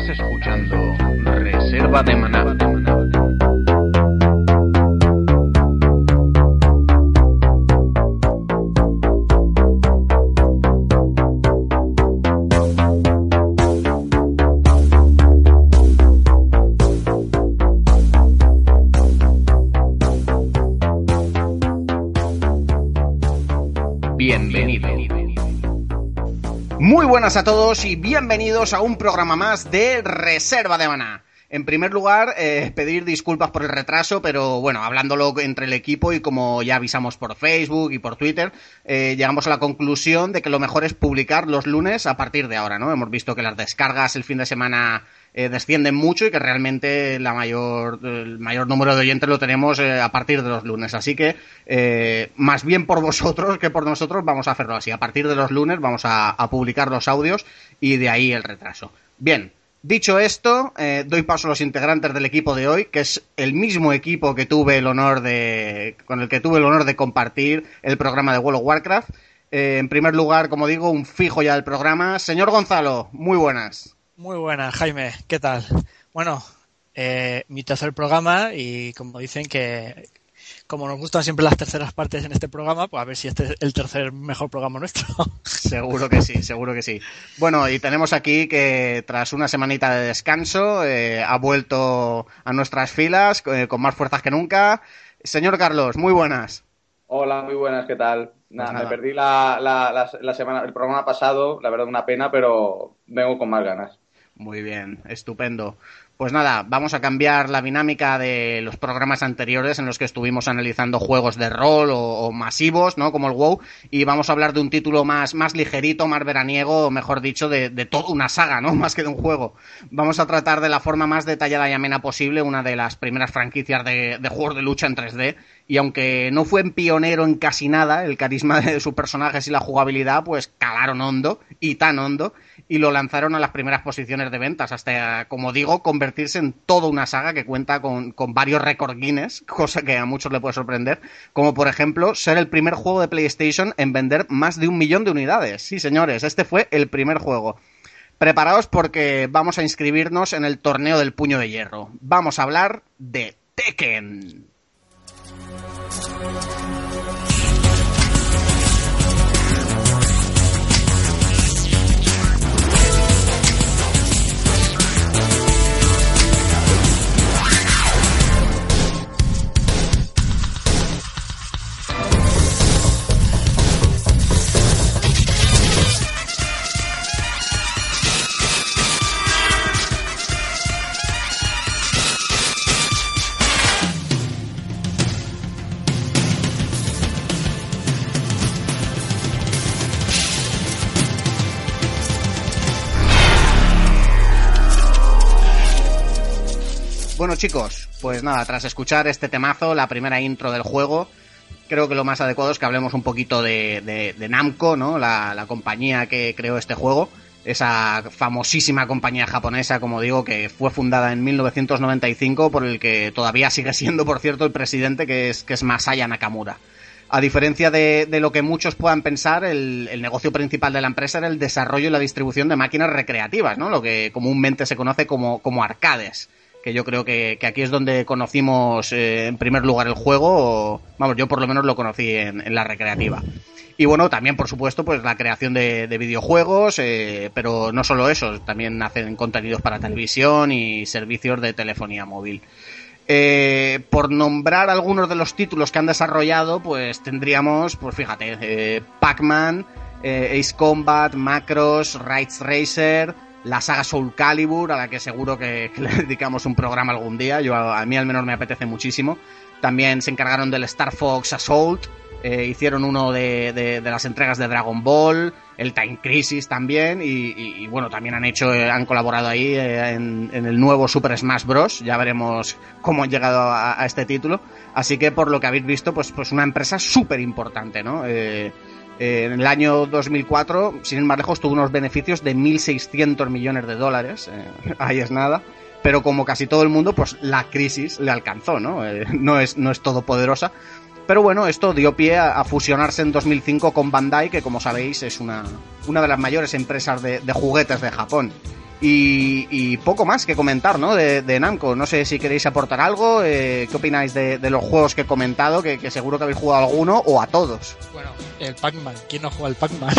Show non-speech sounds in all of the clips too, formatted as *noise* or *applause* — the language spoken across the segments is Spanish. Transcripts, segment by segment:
Estás escuchando Reserva de Maná. Buenas a todos y bienvenidos a un programa más de Reserva de Maná. En primer lugar, eh, pedir disculpas por el retraso, pero bueno, hablándolo entre el equipo y como ya avisamos por Facebook y por Twitter, eh, llegamos a la conclusión de que lo mejor es publicar los lunes a partir de ahora, ¿no? Hemos visto que las descargas el fin de semana eh, descienden mucho y que realmente la mayor, el mayor número de oyentes lo tenemos eh, a partir de los lunes. Así que, eh, más bien por *laughs* vosotros que por nosotros, vamos a hacerlo así. A partir de los lunes vamos a, publicar los audios y de ahí el retraso. Bien, Dicho esto, eh, doy paso a los integrantes del equipo de hoy, que es el mismo equipo que tuve el honor de, con el que tuve el honor de compartir el programa de World of Warcraft. En primer lugar, como digo, un fijo ya del programa. Señor Gonzalo, muy buenas. Muy buenas, Jaime. ¿Qué tal? Bueno, eh, mi tercer programa y como dicen que como nos gustan siempre las terceras partes en este programa, pues a ver si este es el tercer mejor programa nuestro. *laughs* Seguro que sí, seguro que sí. Bueno, y tenemos aquí que tras una semanita de descanso eh, ha vuelto a nuestras filas eh, con más fuerzas que nunca. Señor Carlos, muy buenas. Hola, muy buenas, ¿qué tal? Nada, pues nada. me perdí la, la, la, la, semana, el programa pasado, la verdad una pena, pero vengo con más ganas. Muy bien, estupendo. Pues nada, vamos a cambiar la dinámica de los programas anteriores en los que estuvimos analizando juegos de rol o, masivos, ¿no? Como el WoW, y vamos a hablar de un título más, más ligerito, más veraniego, mejor dicho, de, de toda una saga, ¿no? *laughs* Más que de un juego. Vamos a tratar de la forma más detallada y amena posible una de las primeras franquicias de, de juegos de lucha en 3D, y aunque no fue pionero en casi nada, el carisma *laughs* de sus personajes y la jugabilidad, pues calaron hondo, y tan hondo, y lo lanzaron a las primeras posiciones de ventas, hasta, como digo, convertirse en toda una saga que cuenta con, con varios récord Guinness, cosa que a muchos le puede sorprender, como por ejemplo ser el primer juego de PlayStation en vender más de un millón de unidades. Sí, señores, este fue el primer juego. Preparaos porque vamos a inscribirnos en el torneo del puño de hierro. Vamos a hablar de Tekken. Bueno chicos, pues nada, tras escuchar este temazo, la primera intro del juego, creo que lo más adecuado es que hablemos un poquito de, Namco, ¿no? La, compañía que creó este juego, esa famosísima compañía japonesa, como digo, que fue fundada en 1995 por el que todavía sigue siendo, por cierto, el presidente, que es, Masaya Nakamura. A diferencia de, lo que muchos puedan pensar, el, negocio principal de la empresa era el desarrollo y la distribución de máquinas recreativas, ¿no? Lo que comúnmente se conoce como arcades que yo creo que, que, aquí es donde conocimos eh, en primer lugar el juego, vamos, yo por lo menos lo conocí en, en, la recreativa. Y bueno, también por supuesto pues la creación de, de videojuegos, eh, pero no solo eso, también hacen contenidos para televisión y servicios de telefonía móvil. Eh, por nombrar algunos de los títulos que han desarrollado, pues tendríamos, pues fíjate, Pac-Man, Ace Combat, Macros, Rights Racer, la saga Soul Calibur, a la que seguro que, que, le *laughs* dedicamos un programa algún día. Yo a, mí al menos me apetece muchísimo. También se encargaron del Star Fox Assault. Eh, hicieron uno de, de, las entregas de Dragon Ball, el Time Crisis también, y, bueno, también han hecho, eh, han colaborado ahí eh, en, el nuevo Super Smash Bros. Ya veremos cómo han llegado a, a, este título. Así que por lo que habéis visto, pues, pues una empresa súper importante, ¿no? En el año 2004, sin ir más lejos, tuvo unos beneficios de 1.600 millones de dólares. Eh, *laughs* ahí es nada. Pero como casi todo el mundo, pues la crisis le alcanzó, ¿no? Eh, no, es, no es todopoderosa. Pero bueno, esto dio pie a, fusionarse en 2005 con Bandai, que como sabéis es una, una de las mayores empresas de juguetes de Japón. Y, poco más que comentar, ¿no? De, Namco. No sé si queréis aportar algo. Eh, ¿Qué opináis de, los juegos que he comentado? Que, seguro que habéis jugado alguno o a todos. Bueno, el Pac-Man. ¿Quién no juega al Pac-Man?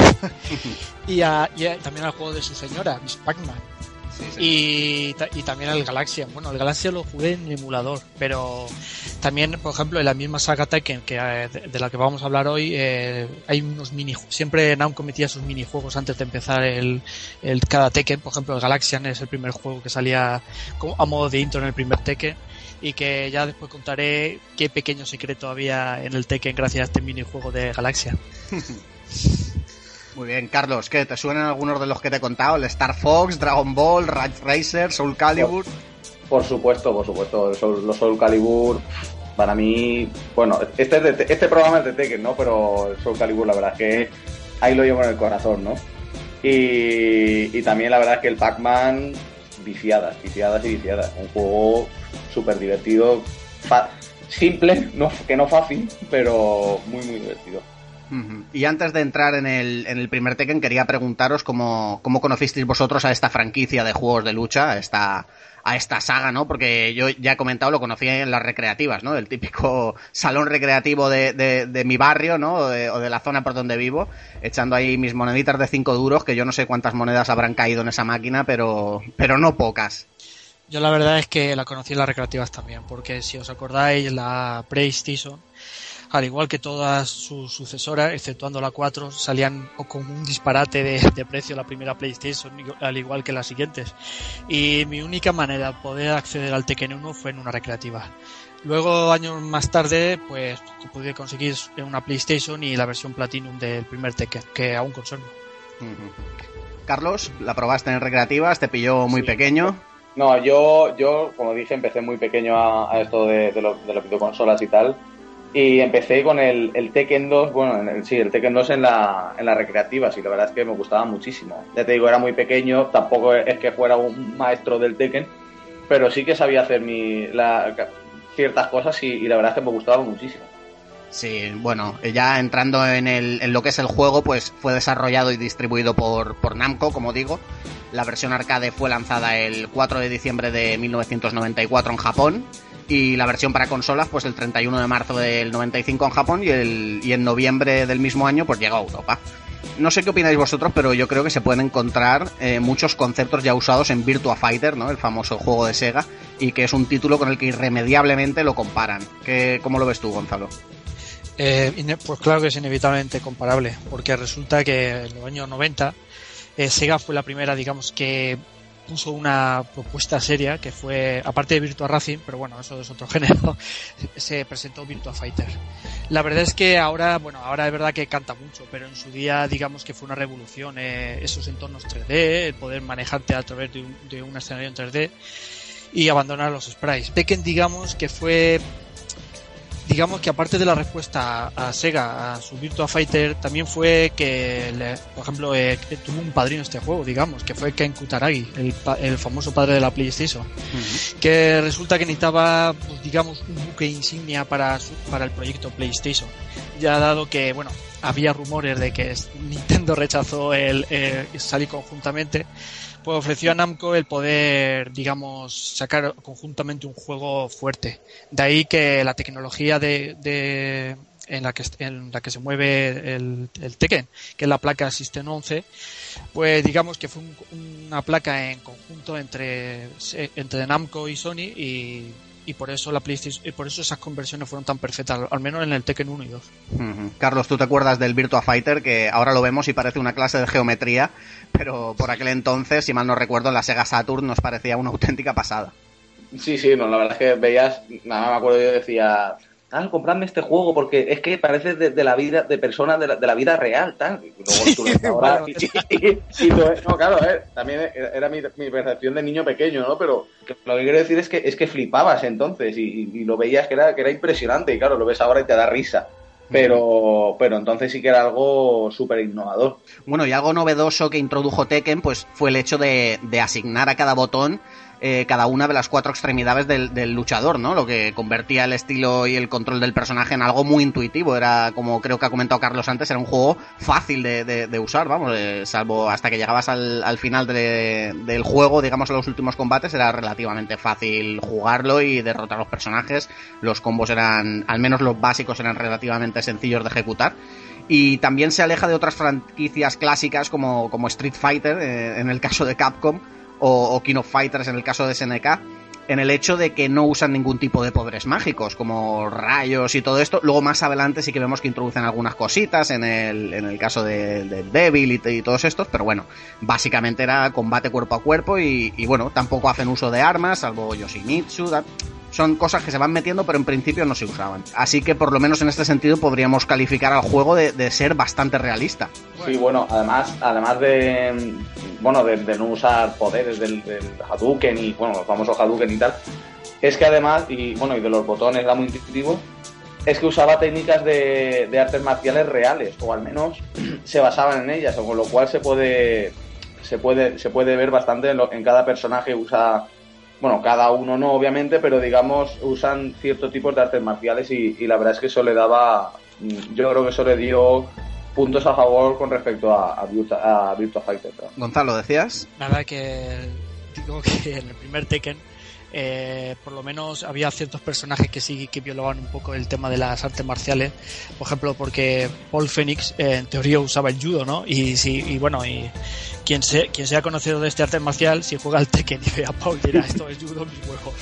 *laughs* y, también al juego de su señora, Miss Pac-Man. Y, también el Galaxia. Bueno, el Galaxia lo jugué en emulador, pero también, por ejemplo, en la misma saga Tekken, que, eh, de, la que vamos a hablar hoy, eh, hay unos mini Siempre Namco metía sus minijuegos antes de empezar el, el cada Tekken. Por ejemplo, el Galaxian es el primer juego que salía a modo de intro en el primer Tekken y que ya después contaré qué pequeño secreto había en el Tekken gracias a este minijuego de Galaxia. *laughs* Muy bien, Carlos, ¿qué? ¿Te suenan algunos de los que te he contado? ¿El Star Fox, Dragon Ball, Ridge Racer, Soul Calibur? Por, supuesto, por supuesto. Los Soul Calibur, para mí, bueno, este, este programa es de Tekken, ¿no? Pero Soul Calibur, la verdad es que ahí lo llevo en el corazón, ¿no? Y, también la verdad es que el Pac-Man, viciadas, viciadas y viciadas. Un juego súper divertido, simple, no, que no fácil, pero muy, muy divertido. Y antes de entrar en el, en el primer Tekken, quería preguntaros cómo, cómo conocisteis vosotros a esta franquicia de juegos de lucha, a esta, a esta saga, ¿no? Porque yo ya he comentado, lo conocí en las recreativas, ¿no? El típico salón recreativo de, de, mi barrio, ¿no? O de, la zona por donde vivo, echando ahí mis moneditas de 5 duros, que yo no sé cuántas monedas habrán caído en esa máquina, pero, pero no pocas. Yo la verdad es que la conocí en las recreativas también, porque si os acordáis, la PlayStation al igual que todas sus sucesoras, exceptuando la 4, salían con un disparate de, precio la primera PlayStation, al igual que las siguientes. Y mi única manera de poder acceder al Tekken 1 fue en una recreativa. Luego, años más tarde, pues pude conseguir una PlayStation y la versión Platinum del primer Tekken, que aún conservo. Carlos, ¿la probaste en recreativas? ¿Te pilló muy pequeño? No, yo, yo, como dije, empecé muy pequeño a, esto de, de, de las videoconsolas y tal. Y empecé con el, el Tekken 2, bueno, sí, el Tekken 2 en la, en la recreativa, sí, la verdad es que me gustaba muchísimo. Ya te digo, era muy pequeño, tampoco es que fuera un maestro del Tekken, pero sí que sabía hacer mi, la, ciertas cosas y, la verdad es que me gustaba muchísimo. Sí, bueno, ya entrando en, en lo que es el juego, pues fue desarrollado y distribuido por, por Namco, como digo. La versión arcade fue lanzada el 4 de diciembre de 1994 en Japón y la versión para consolas pues el 31 de marzo del 95 en Japón y, el, y en noviembre del mismo año pues llegó a Europa. No sé qué opináis vosotros, pero yo creo que se pueden encontrar eh, muchos conceptos ya usados en Virtua Fighter, ¿no? El famoso juego de Sega, y que es un título con el que irremediablemente lo comparan. ¿Qué, ¿Cómo lo ves tú, Gonzalo? Eh, pues claro que es inevitablemente comparable, porque resulta que en los años 90 eh, Sega fue la primera, digamos, que puso una propuesta seria que fue, aparte de Virtua Racing, pero bueno, eso es otro *laughs* género, se presentó Virtua Fighter. La verdad es que ahora, bueno, ahora es verdad que canta mucho, pero en su día digamos que fue una revolución eh, esos entornos 3D, el poder manejarte a través de un, de un escenario en 3D y abandonar los sprites. Tekken digamos que fue digamos que aparte de la respuesta a Sega a su Virtua Fighter, también fue que, por ejemplo, eh, tuvo un padrino este juego, digamos, que fue Ken Kutaragi, el, famoso padre de la PlayStation, que resulta que necesitaba, pues, digamos, un buque insignia para, para el proyecto PlayStation. Ya dado que, bueno, había rumores de que Nintendo rechazó el salir conjuntamente, pues ofreció a Namco el poder, digamos, sacar conjuntamente un juego fuerte. De ahí que la tecnología de, en la que en la que se mueve el, el Tekken, que es la placa System 11, pues digamos que fue una placa en conjunto entre entre Namco y Sony y y por eso la PlayStation y por eso esas conversiones fueron tan perfectas, al menos en el Tekken 1 y 2. Carlos, ¿tú te acuerdas del Virtua Fighter que ahora lo vemos y parece una clase de geometría, pero por aquel entonces, si mal no recuerdo, en la Sega Saturn nos parecía una auténtica pasada? Sí, sí, no, la verdad es que veías, nada me acuerdo yo decía, ah, compradme este juego porque es que parece de, la vida, de personas de la, vida real, tal. Y no, claro, eh, también era mi, percepción de niño pequeño, ¿no? Pero lo que quiero decir es que es que flipabas entonces y, lo veías que era, que era impresionante y claro, lo ves ahora y te da risa. Pero, pero entonces sí que era algo súper innovador. Bueno, y algo novedoso que introdujo Tekken pues fue el hecho de, de asignar a cada botón eh, cada una de las cuatro extremidades del, luchador, ¿no? Lo que convertía el estilo y el control del personaje en algo muy intuitivo. Era, como creo que ha comentado Carlos antes, era un juego fácil de, usar, vamos, eh, salvo hasta que llegabas al, al final de, del juego, digamos, a los últimos combates, era relativamente fácil jugarlo y derrotar a los personajes. Los combos eran, al menos los básicos, eran relativamente sencillos de ejecutar y también se aleja de otras franquicias clásicas como, como Street Fighter eh, en el caso de Capcom o, o, King of Fighters en el caso de SNK en el hecho de que no usan ningún tipo de poderes mágicos como rayos y todo esto. Luego más adelante sí que vemos que introducen algunas cositas en el, en el caso de, de Devil y, todos estos pero bueno básicamente era combate cuerpo a cuerpo y, y bueno tampoco hacen uso de armas salvo Yoshimitsu son cosas que se van metiendo, pero en principio no se usaban. Así que por lo menos en este sentido podríamos calificar al juego de, de ser bastante realista. Sí, bueno, además, además de bueno, de, no usar poderes del, del, Hadouken y bueno, los famosos Hadouken y tal, es que además, y bueno, y de los botones era muy intuitivo, es que usaba técnicas de, de artes marciales reales, o al menos *clears throat* se basaban en ellas, con lo cual se puede se puede, se puede ver bastante en, lo, en cada personaje usa bueno, cada uno no, obviamente, pero digamos, usan cierto tipo de artes marciales y, y, la verdad es que eso le daba, yo creo que eso le dio puntos a favor con respecto a, a, Virtua, a Virtua Fighter. ¿no? Gonzalo, ¿decías? Nada, que *laughs* digo que en el primer Tekken eh, por lo menos había ciertos personajes que sí que violaban un poco el tema de las artes marciales. Por ejemplo porque Paul Phoenix eh, en teoría usaba el judo no y si y bueno y quien quien sea conocido de este arte marcial si juega al Tekken y ve a Paul dirá esto es judo mis *laughs* huevos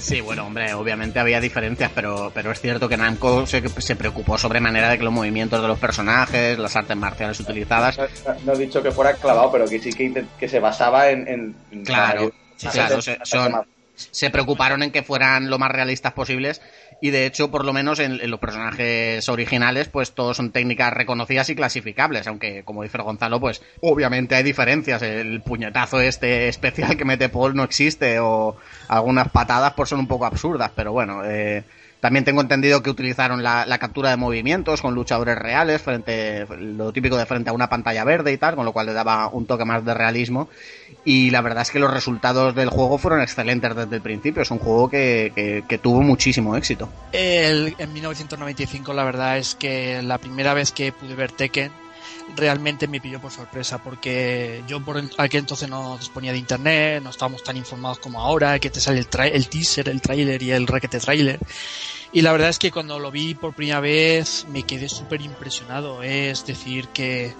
Sí, bueno, hombre, obviamente había diferencias, pero, pero es cierto que Namco se, se, preocupó sobremanera de que los movimientos de los personajes, las artes marciales utilizadas. No, no he dicho que fuera clavado, pero que sí que, que se basaba en. en claro, claro, se, son, se preocuparon en que fueran lo más realistas posibles y de hecho por lo menos en, los personajes originales pues todos son técnicas reconocidas y clasificables aunque como dice Gonzalo pues obviamente hay diferencias el puñetazo este especial que mete Paul no existe o algunas patadas pues son un poco absurdas pero bueno eh, también tengo entendido que utilizaron la, la, captura de movimientos con luchadores reales, frente, lo típico de frente a una pantalla verde y tal, con lo cual le daba un toque más de realismo. Y la verdad es que los resultados del juego fueron excelentes desde el principio. Es un juego que, que, que tuvo muchísimo éxito. El, en 1995 la verdad es que la primera vez que pude ver Tekken realmente me pilló por sorpresa porque yo por aquel entonces no disponía de internet, no estábamos tan informados como ahora, que te sale el, el teaser, el trailer y el requete trailer. Y la verdad es que cuando lo vi por primera vez me quedé súper impresionado. Es decir, que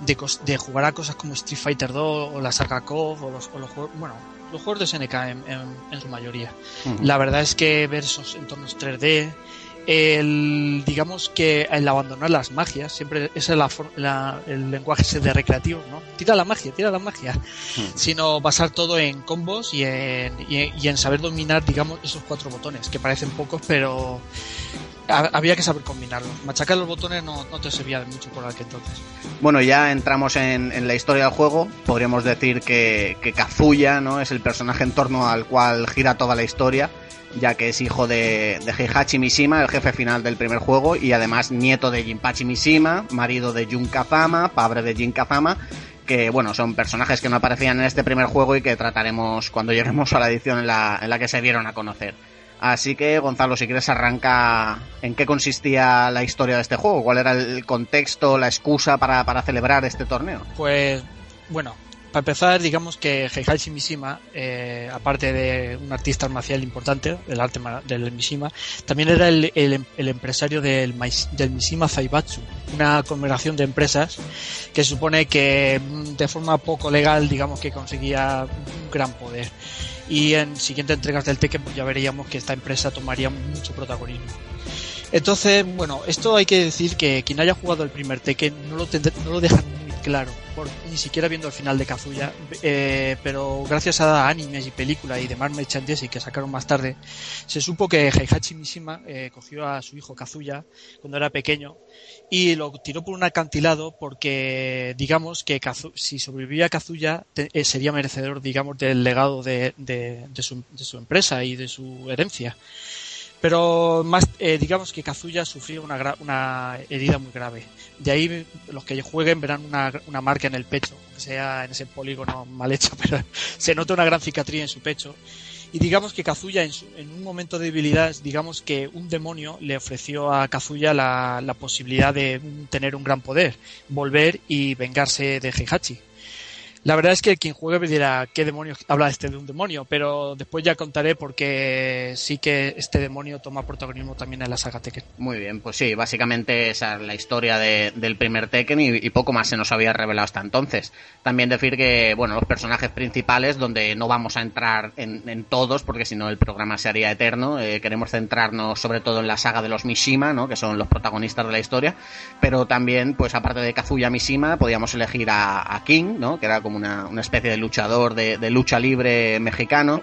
de, de, jugar a cosas como Street Fighter 2 o la saga KOF o los, o los juegos, bueno, los juegos de SNK en, en, en su mayoría. Uh -huh. La verdad es que ver esos entornos 3D, el digamos que el abandonar las magias siempre ese es la, la, el lenguaje ese de recreativo no tira la magia tira la magia mm. sino basar todo en combos y en, y, y en saber dominar digamos esos cuatro botones que parecen pocos pero había que saber combinarlos. Machacar los botones no, no, te servía de mucho por aquel entonces. Bueno, ya entramos en, en, la historia del juego. Podríamos decir que, que Kazuya ¿no? es el personaje en torno al cual gira toda la historia ya que es hijo de, de Heihachi Mishima, el jefe final del primer juego, y además nieto de Jinpachi Mishima, marido de Jun Kazama, padre de Jin Kazama, que bueno, son personajes que no aparecían en este primer juego y que trataremos cuando *laughs* lleguemos a la edición en la, en la que se dieron a conocer. Así que, Gonzalo, si quieres arranca en qué consistía la historia de este juego, cuál era el contexto, la excusa para, para celebrar este torneo. Pues, bueno, para empezar, digamos que Heihachi Mishima, eh, aparte de un artista marcial importante del arte del Mishima, también era el, el, empresario del, del, Mishima Zaibatsu, una congregación de empresas que supone que mm, de forma poco legal, digamos que conseguía un gran poder. Y en siguientes entregas del Tekken pues ya veríamos que esta empresa tomaría mucho protagonismo. Entonces, bueno, esto hay que decir que quien haya jugado el primer Tekken no lo, no lo deja claro, por, ni siquiera viendo el final de Kazuya, eh, pero gracias a animes y películas y demás merchandising que sacaron más tarde, se supo que Heihachi Mishima eh, cogió a su hijo Kazuya cuando era pequeño y lo tiró por un acantilado porque digamos que Kazu, si sobrevivía Kazuya te, eh, sería merecedor digamos del legado de, su, de su empresa y de su herencia Pero más, eh, digamos que Kazuya sufrió una, una herida muy grave. De ahí los que jueguen verán una, una marca en el pecho, que sea en ese polígono mal hecho, *laughs* pero se nota una gran cicatriz en su pecho. Y digamos que Kazuya en, en, un momento de debilidad, digamos que un demonio le ofreció a Kazuya la, la posibilidad de tener un gran poder, volver y vengarse de Heihachi. La verdad es que quien juegue me dirá qué demonios habla este de un demonio, pero después ya contaré porque sí que este demonio toma protagonismo también en la saga Tekken. Muy bien, pues sí, básicamente esa es la historia de, del primer Tekken y, poco más se nos había revelado hasta entonces. También decir que, bueno, los personajes principales, donde no vamos a entrar en, en todos, porque si no el programa se haría eterno, eh, queremos centrarnos sobre todo en la saga de los Mishima, ¿no? que son los protagonistas de la historia, pero también, pues aparte de Kazuya Mishima, podíamos elegir a, a King, ¿no? que era como una, una especie de luchador de, de, lucha libre mexicano.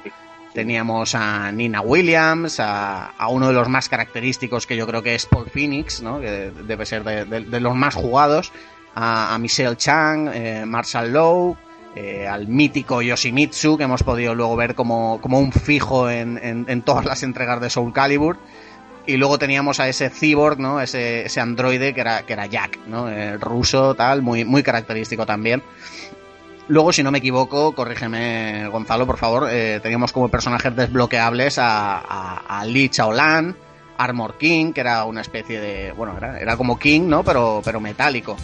Teníamos a Nina Williams, a, a, uno de los más característicos que yo creo que es Paul Phoenix, ¿no? que debe ser de, de, de los más jugados, a, a Michelle Chang, eh, Marshall Lowe, eh, al mítico Yoshimitsu, que hemos podido luego ver como, como un fijo en, en, en, todas las entregas de Soul Calibur. Y luego teníamos a ese cyborg, ¿no? Ese, ese androide que era, que era Jack, ¿no? El ruso, tal, muy, muy característico también. Luego, si no me equivoco, corrígeme Gonzalo, por favor, eh, teníamos como personajes desbloqueables a, a, a Lee Chaolan, Armor King, que era una especie de, bueno, era, era como King, ¿no? Pero, pero metálico.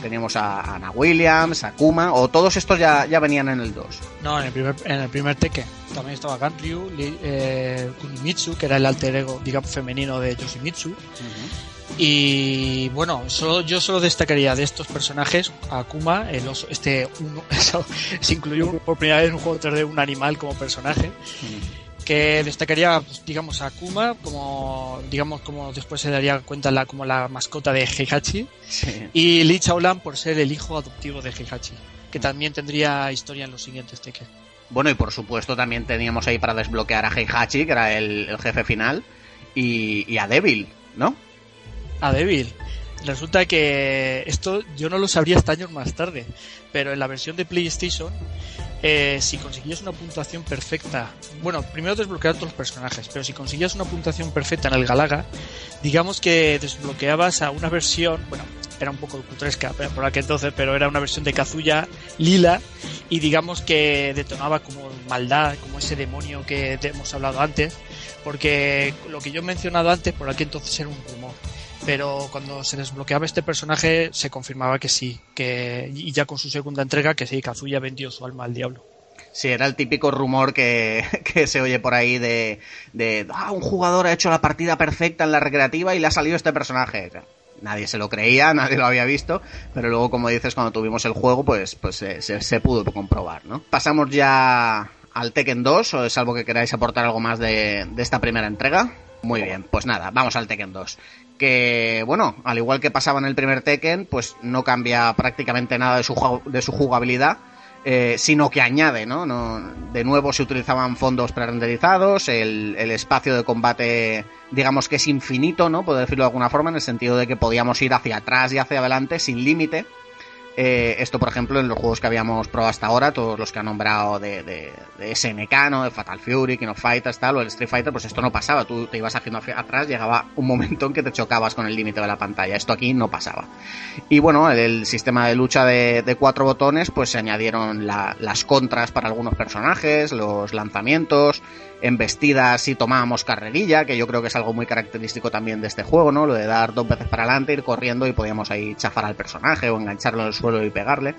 Teníamos a, Ana Williams, a Kuma, o todos estos ya, ya venían en el 2. No, en el primer, en el primer Tekken. También estaba Ganryu, eh, Kunimitsu, que era el alter ego, digamos, femenino de Yoshimitsu. Uh -huh. Y bueno, solo, yo solo destacaría de estos personajes a Akuma, el oso, este uno, *laughs* eso, se incluyó por primera vez en un juego 3D un animal como personaje. Mm. Que destacaría, pues, digamos, a Akuma como, digamos, como después se daría cuenta la, como la mascota de Heihachi. Sí. Y Lee Chaolan por ser el hijo adoptivo de Heihachi, que también tendría historia en los siguientes Tekken. Bueno, y por supuesto también teníamos ahí para desbloquear a Heihachi, que era el, el jefe final, y, y a Devil, ¿no? A Devil. Resulta que esto yo no lo sabría hasta años más tarde, pero en la versión de PlayStation, eh, si conseguías una puntuación perfecta, bueno, primero desbloquear todos los personajes, pero si conseguías una puntuación perfecta en el Galaga, digamos que desbloqueabas a una versión, bueno, era un poco cutresca por aquel entonces, pero era una versión de Kazuya lila y digamos que detonaba como maldad, como ese demonio que hemos hablado antes, porque lo que yo he mencionado antes por aquel entonces era un rumor pero cuando se desbloqueaba este personaje se confirmaba que sí, que y ya con su segunda entrega que sí, Kazuya vendió su alma al diablo. Sí, era el típico rumor que, *laughs* que se oye por ahí de, de ah, un jugador ha hecho la partida perfecta en la recreativa y le ha salido este personaje. Nadie se lo creía, *laughs* nadie lo había visto, pero luego, como dices, cuando tuvimos el juego, pues, pues se, se, pudo comprobar, ¿no? Pasamos ya al Tekken 2, o es algo que queráis aportar algo más de, de esta primera entrega. Muy bien, pues nada, vamos al Tekken 2 que, bueno, al igual que pasaba en el primer Tekken, pues no cambia prácticamente nada de su, de su jugabilidad, eh, sino que añade, ¿no? De nuevo se utilizaban fondos prerenderizados, el, el espacio de combate, digamos que es infinito, ¿no? Puedo decirlo de alguna forma, en el sentido de que podíamos ir hacia atrás y hacia adelante sin límite. Eh, esto, por ejemplo, en los juegos que habíamos probado hasta ahora, todos los que han nombrado de, de, SNK, ¿no? De Fatal Fury, King of Fighters, tal, o el Street Fighter, pues esto no pasaba. Tú te ibas haciendo atrás, llegaba un momento en que te chocabas con el límite de la pantalla. Esto aquí no pasaba. Y bueno, el, sistema de lucha de, cuatro botones, pues se añadieron la, las contras para algunos personajes, los lanzamientos, embestidas y tomábamos carrerilla, que yo creo que es algo muy característico también de este juego, ¿no? Lo de dar dos veces para adelante, ir corriendo y podíamos ahí chafar al personaje o engancharlo en el suelo y pegarle.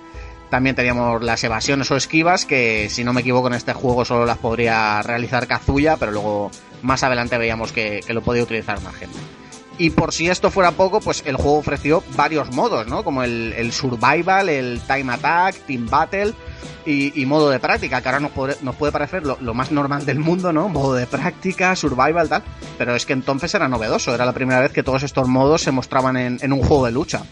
También teníamos las evasiones o esquivas, que si no me equivoco en este juego solo las podría realizar Kazuya, pero luego más adelante veíamos que, que lo podía utilizar más gente. Y por si esto fuera poco, pues el juego ofreció varios modos, ¿no? Como el, el Survival, el Time Attack, Team Battle y, modo de práctica, que ahora nos puede, parecer lo, más normal del mundo, ¿no? Modo de práctica, Survival, tal. Pero es que entonces era novedoso, era la primera vez que todos estos modos se mostraban en, un juego de lucha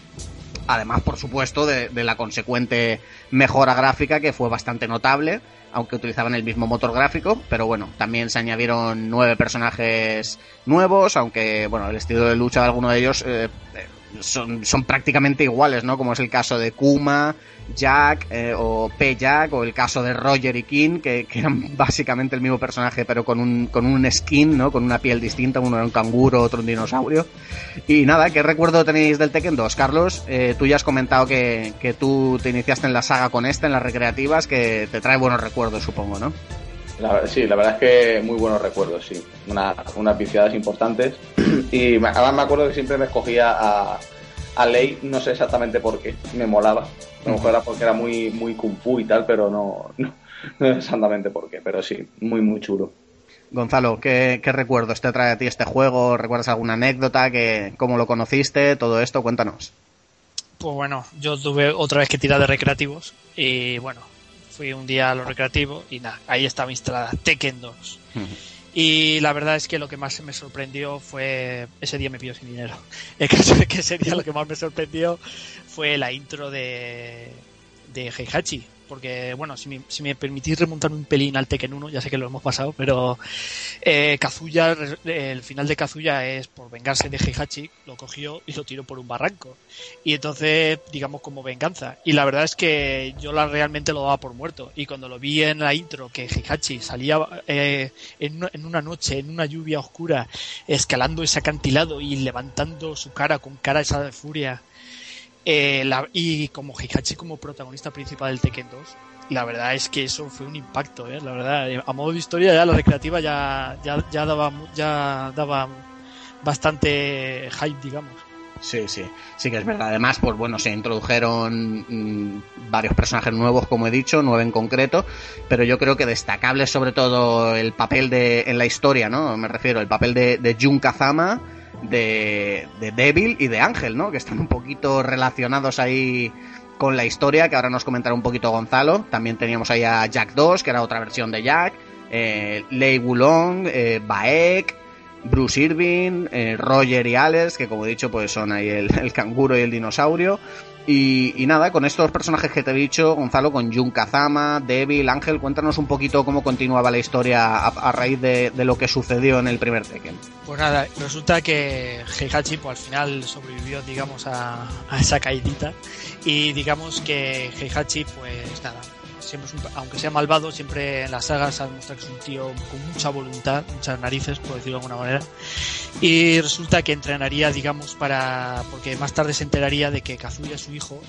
además por supuesto de, la consecuente mejora gráfica que fue bastante notable, aunque utilizaban el mismo motor gráfico, pero bueno, también se añadieron nueve personajes nuevos, aunque bueno, el estilo de lucha de alguno de ellos eh, son, son prácticamente iguales, ¿no? Como es el caso de Kuma, Jack eh, o P-Jack o el caso de Roger y King, que, eran básicamente el mismo personaje pero con un, con un skin, ¿no? Con una piel distinta, uno era un canguro, otro un dinosaurio. Y nada, ¿qué recuerdo tenéis del Tekken 2? Carlos, eh, tú ya has comentado que, que tú te iniciaste en la saga con esta, en las recreativas, que te trae buenos recuerdos, supongo, ¿no? La, sí, la verdad es que muy buenos recuerdos, sí. Una, unas viciadas importantes. *clears throat* Y además me acuerdo que siempre me escogía a, a Ley, no sé exactamente por qué, me molaba. A lo mejor era porque era muy, muy kung fu y tal, pero no, no, no exactamente por qué, pero sí, muy, muy chulo. Gonzalo, ¿qué, ¿qué, recuerdos te trae a ti este juego? ¿Recuerdas alguna anécdota? Que, ¿Cómo lo conociste? Todo esto, cuéntanos. Pues bueno, yo tuve otra vez que tirar de recreativos y bueno, fui un día a los recreativos y nada, ahí estaba instalada Tekken 2. Y la verdad es que lo que más me sorprendió fue. Ese día me pidió sin dinero. *laughs* El caso es que ese día lo que más me sorprendió fue la intro de, de Heihachi porque, bueno, si me, si me, permitís remontarme un pelín al Tekken 1, ya sé que lo hemos pasado, pero eh, Kazuya, el final de Kazuya es por vengarse de Heihachi, lo cogió y lo tiró por un barranco. Y entonces, digamos, como venganza. Y la verdad es que yo la realmente lo daba por muerto. Y cuando lo vi en la intro, que Heihachi salía eh, en, en una noche, en una lluvia oscura, escalando ese acantilado y levantando su cara con cara esa de furia eh, y como Heihachi como protagonista principal del Tekken 2, la verdad es que eso fue un impacto, ¿eh? la verdad. Eh, a modo de historia ya la recreativa ya, ya, ya, daba, ya daba bastante hype, digamos. Sí, sí, sí que es verdad. Además, pues bueno, se introdujeron mmm, varios personajes nuevos, como he dicho, nueve en concreto, pero yo creo que destacable sobre todo el papel de, en la historia, ¿no? Me refiero, el papel de, de Jun Kazama, de, de Devil y de Ángel, ¿no? Que están un poquito relacionados ahí con la historia, que ahora nos comentará un poquito Gonzalo. También teníamos ahí a Jack 2, que era otra versión de Jack, eh, Lei eh, Baek, Bruce Irving, eh, Roger y Alex, que como he dicho, pues son ahí el, el canguro y el dinosaurio. Y, nada, con estos personajes que te he dicho, Gonzalo, con Jun Kazama, Devil, Ángel, cuéntanos un poquito cómo continuaba la historia a, raíz de, lo que sucedió en el primer Tekken. Pues nada, resulta que Heihachi pues, al final sobrevivió, digamos, a, a esa caidita y digamos que Heihachi, pues nada, siempre aunque sea malvado, siempre en las sagas ha demostrado que es un tío con mucha voluntad, muchas narices, por decirlo de alguna manera. Y resulta que entrenaría, digamos, para. porque más tarde se enteraría de que Kazuya, su hijo,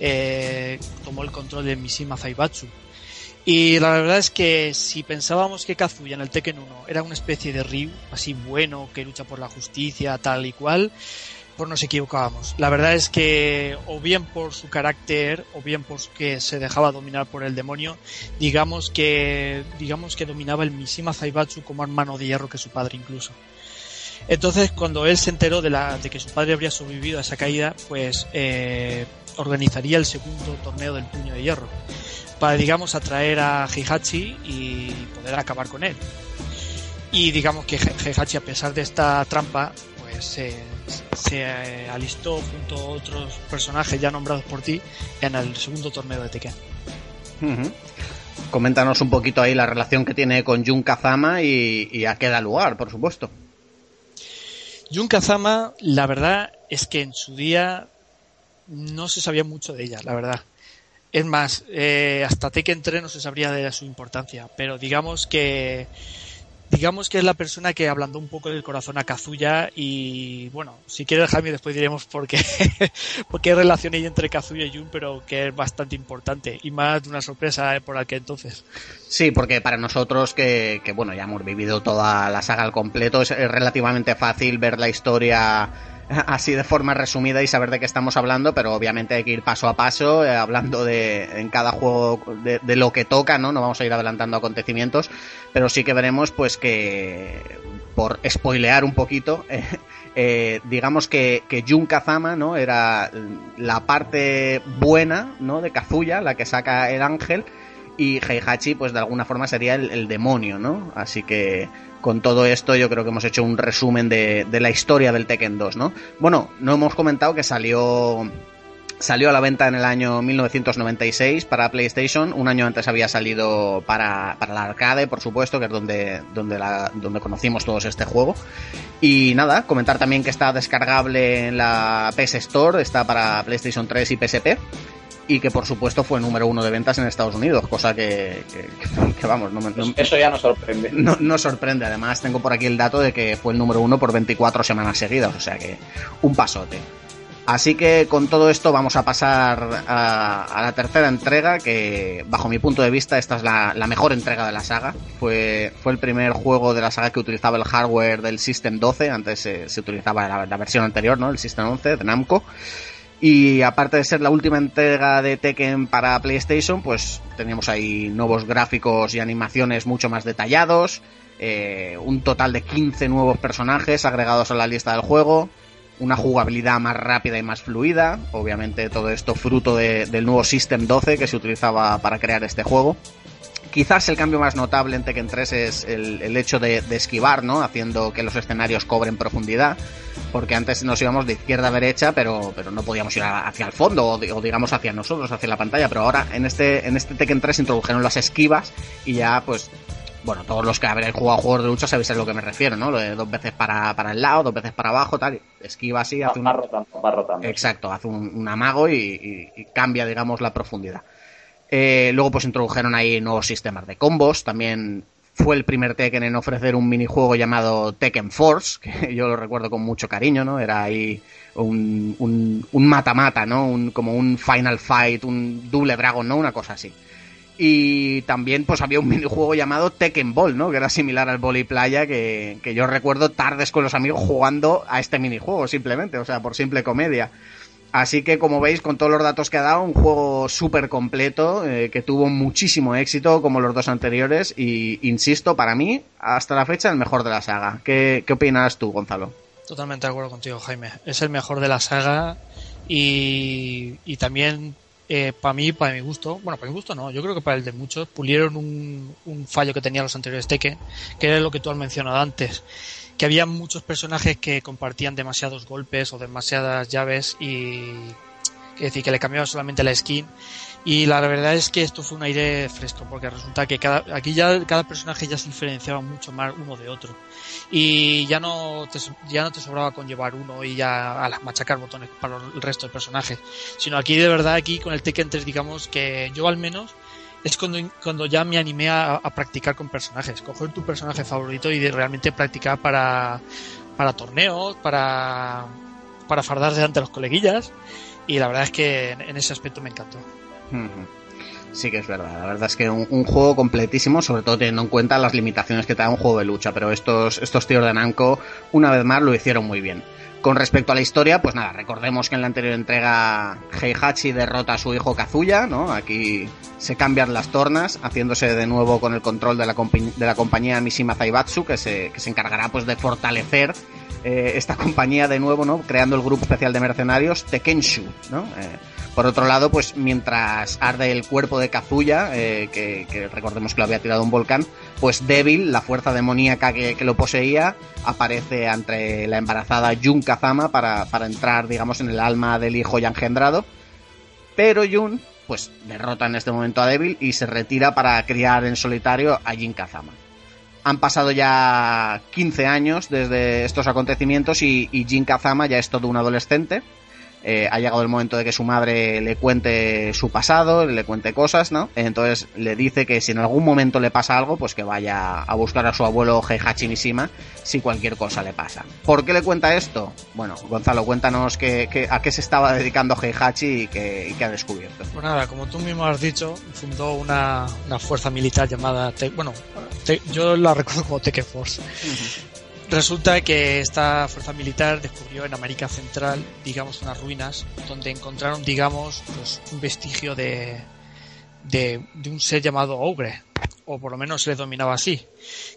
eh, tomó el control de Mishima Zaibatsu. Y la verdad es que si pensábamos que Kazuya en el Tekken 1 era una especie de Ryu, así bueno, que lucha por la justicia, tal y cual, nos equivocábamos. La verdad es que o bien por su carácter o bien porque se dejaba dominar por el demonio, digamos que digamos que dominaba el Mishima Zaibatsu como hermano de hierro que su padre incluso. Entonces, cuando él se enteró de, la, de que su padre habría sobrevivido a esa caída, pues eh, organizaría el segundo torneo del puño de hierro para, digamos, atraer a Heihachi y poder acabar con él. Y digamos que Heihachi, a pesar de esta trampa, pues se, se eh, alistó junto a otros personajes ya nombrados por ti en el segundo torneo de Tekken. Uh -huh. Coméntanos un poquito ahí la relación que tiene con Jun Kazama y, y a qué da lugar, por supuesto. Jun Kazama, la verdad es que en su día no se sabía mucho de ella, la verdad. Es más, eh, hasta Tekken 3 no se sabría de su importancia, pero digamos que digamos que es la persona que ablandó un poco el corazón a Kazuya y bueno, si quieres Jaime después diremos por qué, *laughs* por qué relación hay entre Kazuya y Jun, pero que es bastante importante y más de una sorpresa por aquel entonces. Sí, porque para nosotros que, que bueno, ya hemos vivido toda la saga al completo, es relativamente fácil ver la historia *laughs* así de forma resumida y saber de qué estamos hablando, pero obviamente hay que ir paso a paso, eh, hablando de en cada juego de, lo que toca, ¿no? No vamos a ir adelantando acontecimientos, pero sí que veremos pues que por spoilear un poquito, *laughs* eh, eh, digamos que, que Jun Kazama, ¿no? Era la parte buena, ¿no? De Kazuya, la que saca el ángel, y Heihachi, pues de alguna forma sería el, demonio, ¿no? Así que con todo esto yo creo que hemos hecho un resumen de, la historia del Tekken 2, ¿no? Bueno, no hemos comentado que salió Salió a la venta en el año 1996 para PlayStation. Un año antes había salido para, para la arcade, por supuesto, que es donde, donde, donde conocimos todos este juego. Y nada, comentar también que está descargable en la PS Store, está para PlayStation 3 y PSP. Y que por supuesto fue número uno de ventas en Estados Unidos, cosa que, que, *laughs* que vamos, no, no, Eso ya nos sorprende. *laughs* No, no sorprende, además tengo por aquí el dato de que fue el número uno por 24 semanas seguidas, o sea que un pasote. Así que con todo esto vamos a pasar a, a, la tercera entrega, que bajo mi punto de vista esta es la, la, mejor entrega de la saga. Fue, fue el primer juego de la saga que utilizaba el hardware del System 12, antes se, se utilizaba la, la, versión anterior, ¿no? El System 11 de Namco. Y aparte de ser la última entrega de Tekken para PlayStation, pues teníamos ahí nuevos gráficos y animaciones mucho más detallados, eh, un total de 15 nuevos personajes agregados a la lista del juego, una jugabilidad más rápida y más fluida. Obviamente todo esto fruto de, del nuevo System 12 que se utilizaba para crear este juego. Quizás el cambio más notable en Tekken 3 es el, el hecho de, de, esquivar, ¿no? Haciendo que los escenarios cobren profundidad. Porque antes nos íbamos de izquierda a derecha, pero, pero no podíamos ir hacia el fondo o, o, digamos hacia nosotros, hacia la pantalla. Pero ahora en este, en este Tekken 3 introdujeron las esquivas y ya pues bueno, todos los que habréis jugado juegos de lucha sabéis a lo que me refiero, ¿no? Lo de dos veces para, para el lado, dos veces para abajo, tal. Esquiva así, hace un... Va rotando, va rotando. Exacto, hace un, un amago y, y, y, cambia, digamos, la profundidad. Eh, luego pues introdujeron ahí nuevos sistemas de combos, también fue el primer Tekken en ofrecer un minijuego llamado Tekken Force, que *laughs* yo lo recuerdo con mucho cariño, ¿no? Era ahí un mata-mata, ¿no? Un, como un Final Fight, un Double Dragon, ¿no? Una cosa así. Y también pues había un *laughs* minijuego llamado Tekken Ball, ¿no? Que era similar al Volley Playa, que, que yo recuerdo tardes con los amigos jugando a este minijuego, simplemente, o sea, por simple comedia. Así que como veis, con todos los datos que ha dado, un juego súper completo, eh, que tuvo muchísimo éxito, como los dos anteriores, y insisto, para mí, hasta la fecha, el mejor de la saga. ¿Qué, qué opinas tú, Gonzalo? Totalmente de acuerdo contigo, Jaime. Es el mejor de la saga y, y también eh, para mí, para mi gusto, bueno, para mi gusto no, yo creo que para el de muchos, pulieron un, un fallo que tenían los anteriores Tekken, que era lo que tú has mencionado antes, que había muchos personajes que compartían demasiados golpes o demasiadas llaves y es decir, que le cambiaba solamente la skin. Y la verdad es que esto fue un aire fresco porque resulta que cada, aquí ya cada personaje ya se diferenciaba mucho más uno de otro. Y ya no te, ya no te sobraba con llevar uno y ya a machacar botones para el resto de personajes. Sino aquí de verdad aquí con el Tekken 3 digamos que yo al menos es cuando, cuando ya me animé a, a practicar con personajes. Coger tu personaje favorito y de realmente practicar para para torneos para para fardarse ante los coleguillas. Y la verdad es que en, ese aspecto me encantó. Sí que es verdad, la verdad es que un, un, juego completísimo, sobre todo teniendo en cuenta las limitaciones que te da un juego de lucha, pero estos, estos tíos de Namco, una vez más, lo hicieron muy bien. Con respecto a la historia, pues nada, recordemos que en la anterior entrega Heihachi derrota a su hijo Kazuya, ¿no? Aquí se cambian las tornas, haciéndose de nuevo con el control de la, de la compañía Mishima Zaibatsu, que se, que se encargará pues de fortalecer eh, esta compañía de nuevo, ¿no? Creando el grupo especial de mercenarios Tekenshu, ¿no? Eh, por otro lado, pues mientras arde el cuerpo de Kazuya, eh, que, recordemos que lo había tirado un volcán, pues débil, la fuerza demoníaca que, lo poseía, aparece ante la embarazada Jun Kazama para, para entrar, digamos, en el alma del hijo ya engendrado. Pero Jun, pues derrota en este momento a Devil y se retira para criar en solitario a Jin Kazama. Han pasado ya 15 años desde estos acontecimientos y, y Jin Kazama ya es todo un adolescente eh, ha llegado el momento de que su madre le cuente su pasado, le cuente cosas, ¿no? Entonces le dice que si en algún momento le pasa algo, pues que vaya a buscar a su abuelo Heihachi Mishima si cualquier cosa le pasa. ¿Por qué le cuenta esto? Bueno, Gonzalo, cuéntanos que, que, a qué se estaba dedicando Heihachi y qué, y qué ha descubierto. Pues nada, como tú mismo has dicho, fundó una, una fuerza militar llamada, te, bueno, te, yo la recuerdo como Teke Force. Uh -huh. Resulta que esta fuerza militar descubrió en América Central, digamos, unas ruinas donde encontraron, digamos, pues, un vestigio de, de, un ser llamado Ogre, o por lo menos se le dominaba así,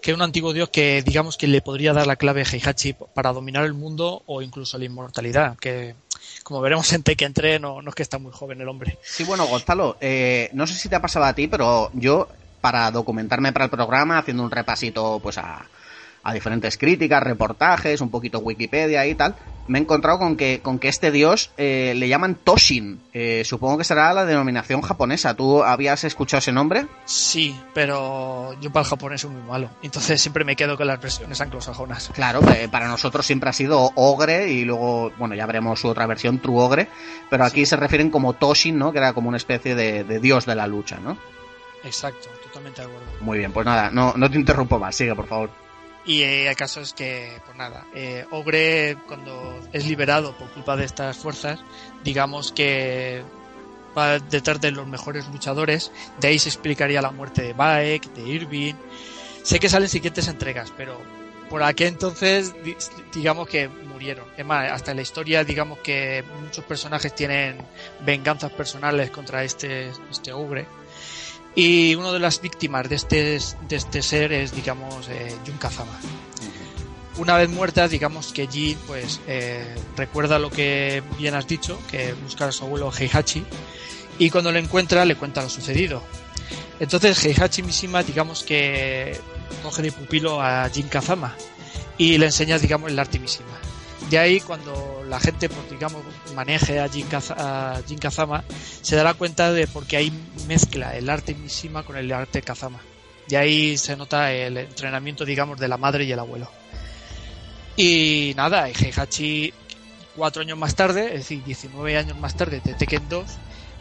que un antiguo dios que, digamos, que le podría dar la clave a Heihachi para dominar el mundo o incluso la inmortalidad, que como veremos en Tekken 3 no, no es que está muy joven el hombre. Sí, bueno, Gonzalo, eh, no sé si te ha pasado a ti, pero yo, para documentarme para el programa, haciendo un repasito, pues a a diferentes críticas, reportajes, un poquito Wikipedia y tal, me he encontrado con que, con que este dios eh, le llaman Toshin. Eh, supongo que será la denominación japonesa. ¿Tú habías escuchado ese nombre? Sí, pero yo para el japonés soy muy malo. Entonces siempre me quedo con las versiones anglosajonas. Claro, eh, para nosotros siempre ha sido Ogre y luego, bueno, ya veremos su otra versión, True Ogre. Pero aquí se refieren como Toshin, ¿no? Que era como una especie de, de dios de la lucha, ¿no? Exacto, totalmente de acuerdo. Muy bien, pues nada, no, no te interrumpo más, sigue, por favor. Y eh, el caso es que, pues nada, eh, Ogre cuando es liberado por culpa de estas fuerzas, digamos que va detrás de los mejores luchadores, de ahí se explicaría la muerte de Baek, de Irving. Sé que salen siguientes entregas, pero por aquel entonces di- digamos que murieron. Es más, hasta en la historia digamos que muchos personajes tienen venganzas personales contra este, este ogre. Y una de las víctimas de este, de este ser es, digamos, eh, Jun Kazama. Una vez muerta, digamos que Jin, pues, eh, recuerda lo que bien has dicho, que busca a su abuelo Heihachi, y cuando lo encuentra, le cuenta lo sucedido. Entonces, Heihachi Mishima, digamos que coge de pupilo a Jin Kazama y le enseña, digamos, el arte Mishima. De ahí, cuando la gente, pues, digamos, maneje a Jin, Kaza- Jin Kazama, se dará cuenta de por qué ahí mezcla el arte Mishima con el arte Kazama. De ahí se nota el entrenamiento, digamos, de la madre y el abuelo. Y nada, Heihachi, cuatro años más tarde, es decir, 19 años más tarde de Tekken 2,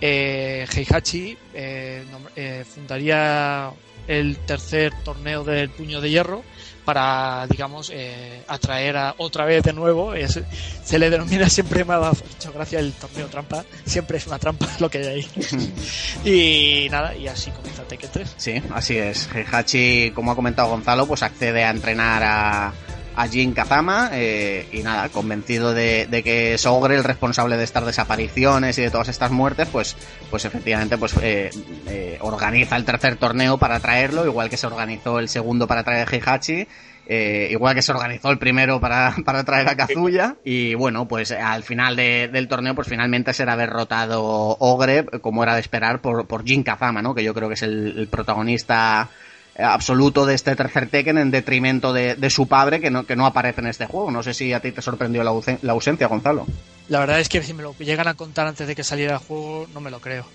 eh, Heihachi eh, eh, fundaría el tercer torneo del puño de hierro para, digamos, eh, atraer a, otra vez de nuevo. es- se le denomina siempre, *laughs* me ha hecho gracia el torneo trampa. Siempre es una trampa *laughs* lo que hay ahí. y nada, y así comienza Tekken 3. Sí, así es. Heihachi, como ha comentado Gonzalo, pues accede a entrenar a, a Jin Kazama eh, y nada, convencido de, de que es Ogre el responsable de estas desapariciones y de todas estas muertes, pues, pues efectivamente pues eh, eh, organiza el tercer torneo para traerlo, igual que se organizó el segundo para traer a Heihachi. eh, igual que se organizó el primero para, *laughs* para traer a Kazuya y bueno pues al final de- del torneo pues finalmente será derrotado Ogre como era de esperar por, por Jin Kazama ¿no? que yo creo que es el, protagonista absoluto de este tercer Tekken en detrimento de, de su padre que no, que no aparece en este juego. No sé si a ti te sorprendió la, ausen- la ausencia, Gonzalo. La verdad es que si me lo llegan a contar antes de que saliera el juego, no me lo creo.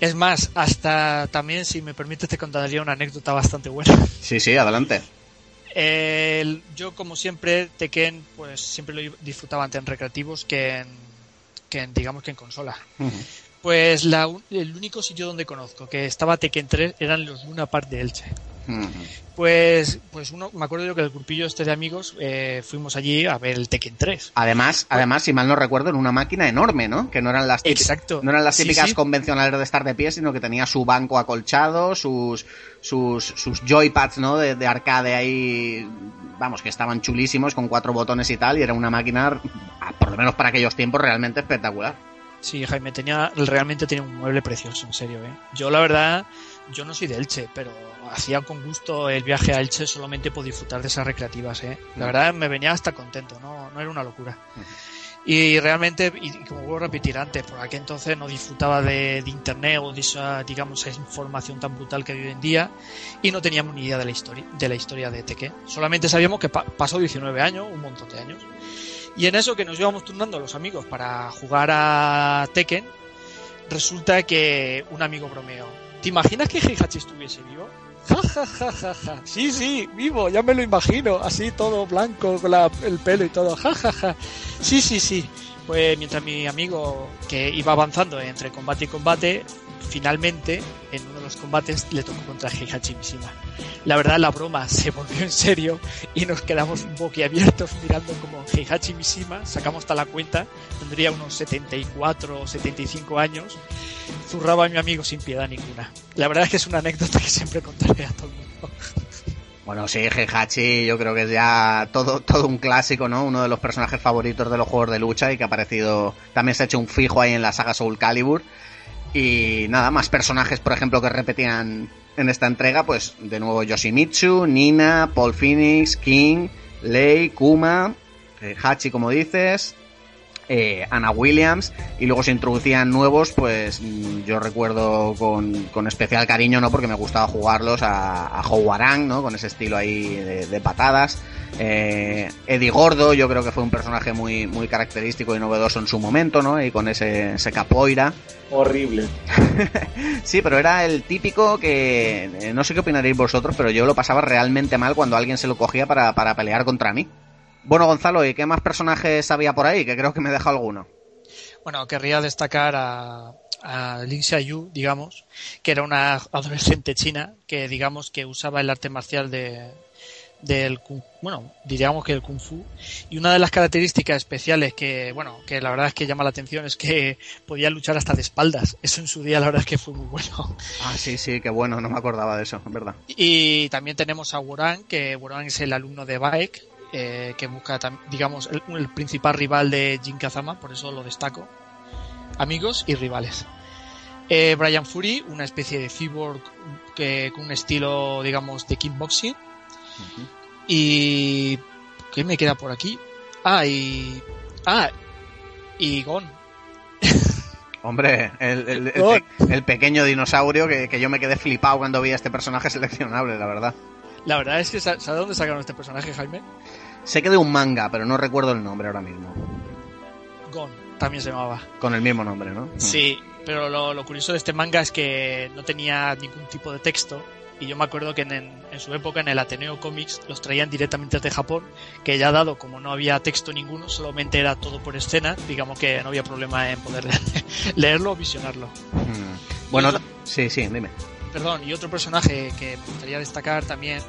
Es más, hasta también, si me permites, te contaría una anécdota bastante buena. *laughs* Sí, sí, adelante. El- yo, como siempre, Tekken, pues siempre lo disfrutaba antes en recreativos que en, que en, digamos que en consola. Pues la, el único sitio donde conozco que estaba Tekken 3 eran los Luna Park de Elche. Pues, pues uno, me acuerdo yo que el grupillo este de amigos eh, fuimos allí a ver el Tekken 3. Además, además, si mal no recuerdo, en una máquina enorme, ¿no? Que no eran las típicas, Exacto. no eran las típicas sí. convencionales de estar de pie, sino que tenía su banco acolchado, sus sus, sus joypads, ¿no? De, de arcade ahí, vamos, que estaban chulísimos con cuatro botones y tal, y era una máquina, por lo menos para aquellos tiempos, realmente espectacular. Sí, Jaime, tenía, realmente tenía un mueble precioso, en serio, ¿eh? Yo, la verdad, yo no soy de Elche, pero hacía con gusto el viaje a Elche solamente por disfrutar de esas recreativas, ¿eh? La verdad, me venía hasta contento, no, no era una locura. Y realmente, y como vuelvo a repetir antes, por aquel entonces no disfrutaba de, de internet o de esa, digamos, esa información tan brutal que hay hoy en día y no teníamos ni idea de la historia, de la historia de Tekken. Solamente sabíamos que pa- pasó 19 años, un montón de años. Y en eso que nos íbamos turnando los amigos para jugar a Tekken, resulta que un amigo bromeó. ¿Te imaginas que Heihachi estuviese vivo? Ja, ja, ja, ja, ja. Sí, sí, vivo, ya me lo imagino. Así todo blanco, con la- el pelo y todo. Ja, ja, ja. Sí, sí, sí. Mientras mi amigo, que iba avanzando entre combate y combate, finalmente, en uno de los combates, le tocó contra Heihachi Mishima. La verdad, la broma se *laughs* volvió en serio y nos quedamos boquiabiertos mirando como Heihachi Mishima, sacamos hasta la cuenta, tendría unos 74 o 75 años, zurraba a mi amigo sin piedad ninguna. La verdad es que es una anécdota que siempre contaré a todo el mundo. *laughs* Bueno, sí, Heihachi yo creo que es ya todo, todo un clásico, ¿no? Uno de los personajes favoritos de los juegos de lucha y que ha aparecido, también se ha hecho un fijo ahí en la saga Soul Calibur. Y nada, más personajes, por ejemplo, que repetían en esta entrega, pues de nuevo Yoshimitsu, Nina, Paul Phoenix, King, Lei, Kuma, eh, Hachi, como dices, eh, Anna Williams, y luego se introducían nuevos, pues mm, yo recuerdo con, con especial cariño, ¿no? Porque me gustaba jugarlos a, a Houarang, ¿no? Con ese estilo ahí de, de patadas. Eh, Eddie Gordo, yo creo que fue un personaje muy, muy característico y novedoso en su momento, ¿no? Y con ese, ese capoeira. Horrible. *laughs* sí, pero era el típico que. eh, no sé qué opinaréis vosotros, pero yo lo pasaba realmente mal cuando alguien se lo cogía para, para pelear contra mí. Bueno, Gonzalo, ¿y qué más personajes había por ahí? Que creo que me deja alguno. Bueno, querría destacar a, a Lin Xiaoyu, digamos, que era una adolescente china que, digamos, que usaba el arte marcial de del bueno, diríamos que el kung fu y una de las características especiales que, bueno, que la verdad es que llama la atención es que podía luchar hasta de espaldas. Eso en su día la verdad es que fue muy bueno. *laughs* Ah, sí, sí, qué bueno, no me acordaba de eso, es verdad. Y también tenemos a Woran, que Woran es el alumno de Baek, eh, que busca, digamos, el, el principal rival de Jin Kazama, por eso lo destaco. Amigos y rivales. Eh, Brian Fury, una especie de cyborg que, con un estilo, digamos, de kickboxing. Y. ¿Qué me queda por aquí? Ah, y. Ah, y Gon. *laughs* Hombre, el, el- el pequeño dinosaurio que, que yo me quedé flipado cuando vi a este personaje seleccionable, la verdad. La verdad es que, sa- ¿sabes dónde sacaron este personaje, Jaime? Sé que de un manga, pero no recuerdo el nombre ahora mismo. Gon, también se llamaba. Con el mismo nombre, ¿no? Sí, pero lo, lo curioso de este manga es que no tenía ningún tipo de texto. Y yo me acuerdo que en, en su época en el Ateneo Comics los traían directamente desde Japón, que ya dado como no había texto ninguno, solamente era todo por escena, digamos que no había problema en poder *laughs* leerlo o visionarlo. Mm. Bueno, sí, sí, dime. Perdón, y otro personaje que me gustaría destacar también,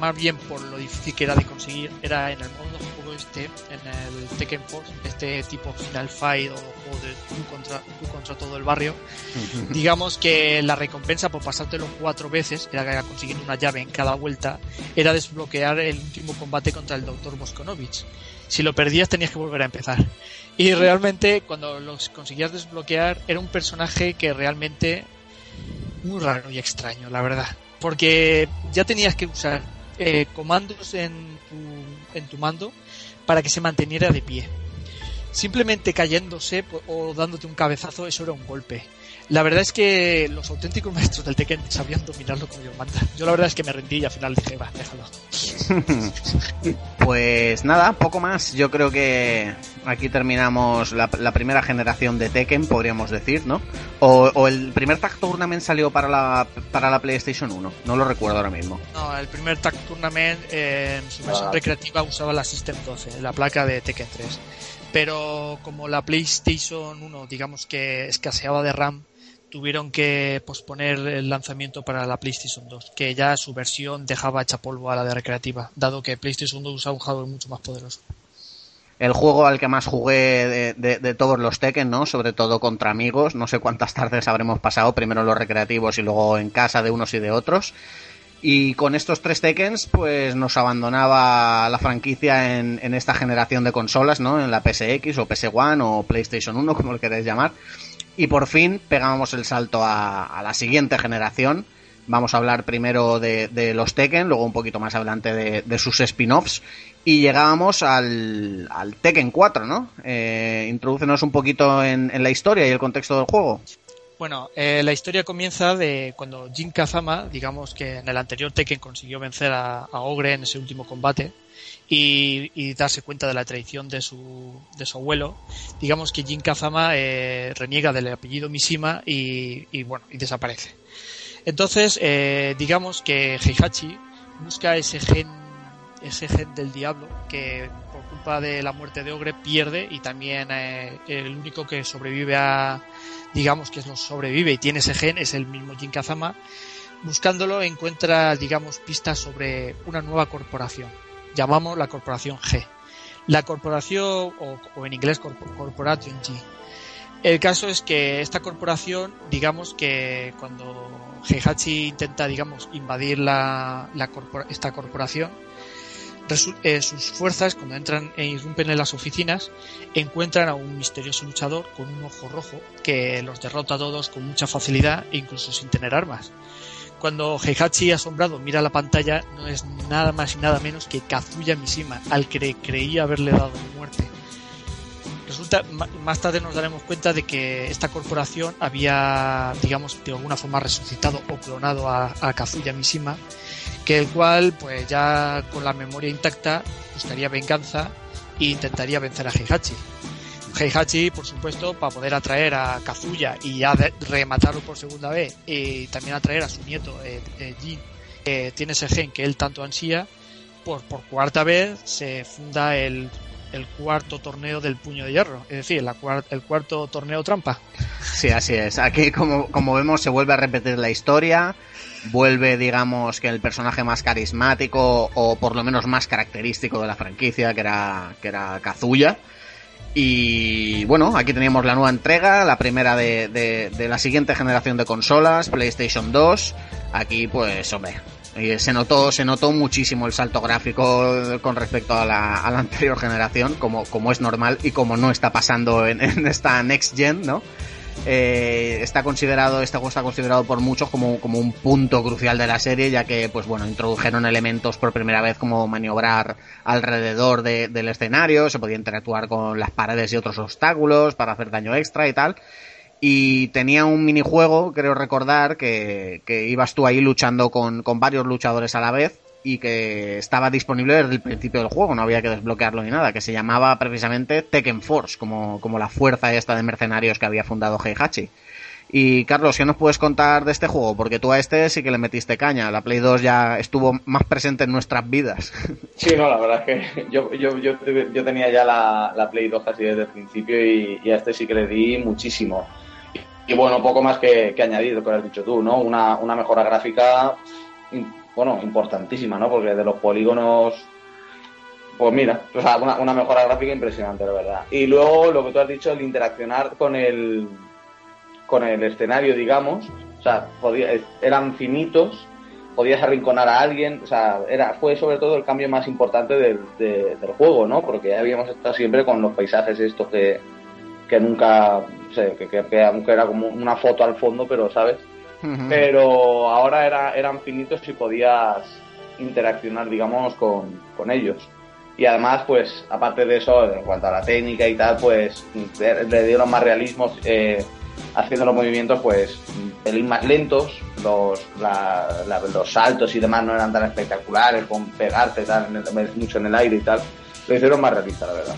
más bien por lo difícil que era de conseguir, era en el modo de juego este, en el Tekken Force, este tipo Final Fight o juego de tú contra, tú contra todo el barrio, *laughs* digamos que la recompensa por pasártelo cuatro veces, era consiguiendo una llave en cada vuelta, era desbloquear el último combate contra el Dr. Boskonovich. Si lo perdías tenías que volver a empezar. Y realmente cuando los conseguías desbloquear era un personaje que realmente muy raro y extraño, la verdad. Porque ya tenías que usar eh, comandos en tu, tu mando para que se manteniera de pie. Simplemente cayéndose o dándote un cabezazo, eso era un golpe. La verdad es que los auténticos maestros del Tekken sabían dominarlo como Dios manda. Yo la verdad es que me rendí y al final dije, va, déjalo. *laughs* Pues nada, poco más. Yo creo que aquí terminamos la, la primera generación de Tekken, podríamos decir, ¿no? O, o el primer Tag Tournament salió para la, para la PlayStation 1. No lo recuerdo ahora mismo. No, el primer Tag Tournament eh, en su versión Ah. recreativa usaba la System 12, la placa de Tekken 3. Pero como la PlayStation 1, digamos que escaseaba de RAM, tuvieron que posponer el lanzamiento para la PlayStation 2, que ya su versión dejaba hecha polvo a la de recreativa, dado que PlayStation 2 usaba un hardware mucho más poderoso. El juego al que más jugué de, todos los Tekken, ¿no? Sobre todo contra amigos. No sé cuántas tardes habremos pasado, primero los recreativos y luego en casa de unos y de otros. Y con estos tres Tekkens, pues nos abandonaba la franquicia en, en esta generación de consolas, ¿no? En la PSX o PS1 o PlayStation 1, como lo queréis llamar. Y por fin pegábamos el salto a, la siguiente generación. Vamos a hablar primero de, los Tekken, luego un poquito más adelante de, sus spin-offs. Y llegábamos al, Tekken 4, ¿no? Eh, introdúcenos un poquito en, en la historia y el contexto del juego. Bueno, eh, la historia comienza de cuando Jin Kazama, digamos que en el anterior Tekken consiguió vencer a, a Ogre en ese último combate y, y darse cuenta de la traición de su, de su abuelo. Digamos que Jin Kazama eh, reniega del apellido Mishima y, y, bueno, y desaparece. Entonces, eh, digamos que Heihachi busca ese gen, ese gen del diablo que por culpa de la muerte de Ogre pierde y también eh, el único que sobrevive a, digamos que lo sobrevive y tiene ese gen es el mismo Jin Kazama. Buscándolo encuentra, digamos, pistas sobre una nueva corporación. Llamamos la corporación G. La corporación, o, en inglés corp- Corporation G. El caso es que esta corporación, digamos que cuando Heihachi intenta, digamos, invadir la, la corpora- esta corporación, resu- eh, sus fuerzas, cuando entran e irrumpen en las oficinas, encuentran a un misterioso luchador con un ojo rojo que los derrota a todos con mucha facilidad e incluso sin tener armas. Cuando Heihachi asombrado mira la pantalla, no es nada más y nada menos que Kazuya Mishima, al que creía haberle dado muerte. Resulta más tarde nos daremos cuenta de que esta corporación había, digamos, de alguna forma resucitado o clonado a, a Kazuya Mishima, que el cual, pues ya con la memoria intacta, buscaría venganza e intentaría vencer a Heihachi. Heihachi, por supuesto, para poder atraer a Kazuya y ya rematarlo por segunda vez, y también atraer a su nieto, eh, eh, Jin, que tiene ese gen que él tanto ansía, por, por cuarta vez se funda el, cuarto torneo del puño de hierro, es decir, la el cuarto torneo trampa. Sí, así es. Aquí, como, como vemos, se vuelve a repetir la historia vuelve, digamos, que el personaje más carismático o por lo menos más característico de la franquicia, que era, que era Kazuya. Y bueno, aquí teníamos la nueva entrega, la primera de, de, la siguiente generación de consolas, PlayStation 2. Aquí, pues, hombre, se notó, se notó muchísimo el salto gráfico con respecto a la, anterior generación, como, como es normal y como no está pasando en *laughs* esta next gen, ¿no? Eh, está considerado, este juego está considerado por muchos como, como un punto crucial de la serie, ya que, pues bueno, introdujeron elementos por primera vez como maniobrar alrededor de, del escenario, se podía interactuar con las paredes y otros obstáculos para hacer daño extra y tal. Y tenía un minijuego, creo recordar, que, que ibas tú ahí luchando con, con varios luchadores a la vez y que estaba disponible desde el principio del juego, no había que desbloquearlo ni nada, que se llamaba precisamente Tekken Force, como, como la fuerza esta de mercenarios que había fundado Heihachi. Y Carlos, ¿qué nos puedes contar de este juego? Porque tú a este sí que le metiste caña, la Play 2 ya estuvo más presente en nuestras vidas. *laughs* Sí, no, la verdad es que yo, yo, yo, yo tenía ya la, la, Play 2 así desde el principio y, a este sí que le di muchísimo. Y, y bueno, poco más que, que añadir lo que has dicho tú, ¿no? Una, una mejora gráfica bueno, importantísima, ¿no? Porque de los polígonos, pues mira, o sea, una, mejora gráfica impresionante, la verdad. Y luego lo que tú has dicho, el interaccionar con el, con el escenario, digamos, o sea, podía, eran finitos, podías arrinconar a alguien, o sea, era, fue sobre todo el cambio más importante del, de, del juego, ¿no? Porque ya habíamos estado siempre con los paisajes estos que, que nunca, que, que, que aunque era como una foto al fondo, pero, ¿sabes? Pero ahora era, eran finitos y podías interaccionar, digamos, con, con, ellos. Y además, pues, aparte de eso, en cuanto a la técnica y tal, pues, le dieron más realismo eh, haciendo los movimientos, pues, pelín más lentos, los, la, la, los saltos y demás no eran tan espectaculares, con pegarte tal, mucho en el aire y tal. Lo hicieron más realista, la verdad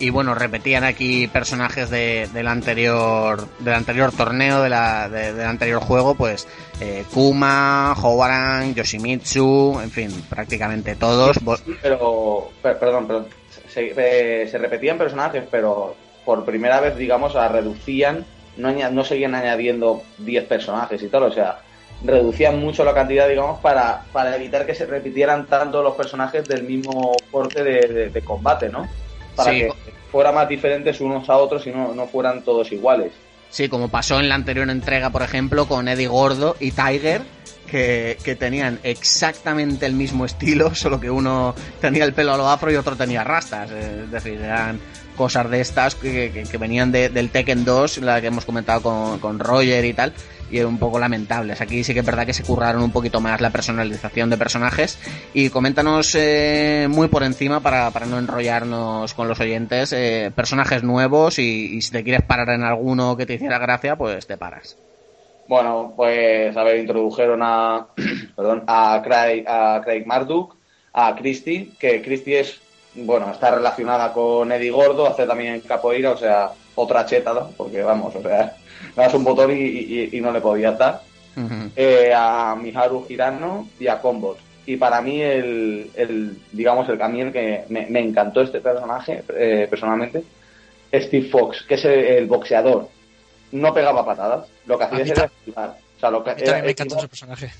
y bueno, repetían aquí personajes de, del anterior del anterior torneo, de la, de, del anterior juego, pues eh, Kuma, Howaran, Yoshimitsu, en fin, prácticamente todos. Pero, perdón, perdón, se, eh, se, repetían personajes, pero por primera vez, digamos, a reducían, no, no seguían añadiendo 10 personajes y todo, o sea, reducían mucho la cantidad, digamos, para, para evitar que se repitieran tanto los personajes del mismo corte de, de, de combate, ¿no? Para sí. que fueran más diferentes unos a otros y no, no fueran todos iguales. Sí, como pasó en la anterior entrega, por ejemplo, con Eddie Gordo y Tiger, que, que, tenían exactamente el mismo estilo, *laughs* solo que uno tenía el pelo a lo afro y otro tenía rastas. Es decir, eran cosas de estas que, que, que venían de, del Tekken 2, la que hemos comentado con, con Roger y tal, y un poco lamentables. Aquí sí que es verdad que se curraron un poquito más la personalización de personajes. Y coméntanos eh, muy por encima para, para, no enrollarnos con los oyentes, eh, personajes nuevos y, si te quieres parar en alguno que te hiciera gracia, pues te paras. Bueno, pues a ver, introdujeron a, *clears throat* perdón, a Craig, a Craig Marduk, a Christy, que Christy es, bueno, está relacionada con Eddie Gordo, hace también capoeira, o sea, otra cheta, ¿no? porque vamos, o sea, le das un botón y, y, y no le podías dar. Uh -huh. eh, a Miharu Hirano y a Combot. Y para mí, el, el digamos, el camino que me, me, encantó este personaje, eh, personalmente, Steve Fox, que es el, el, boxeador. No pegaba patadas, lo que hacía era esquivar. O sea, lo que era, me encantó ese personaje.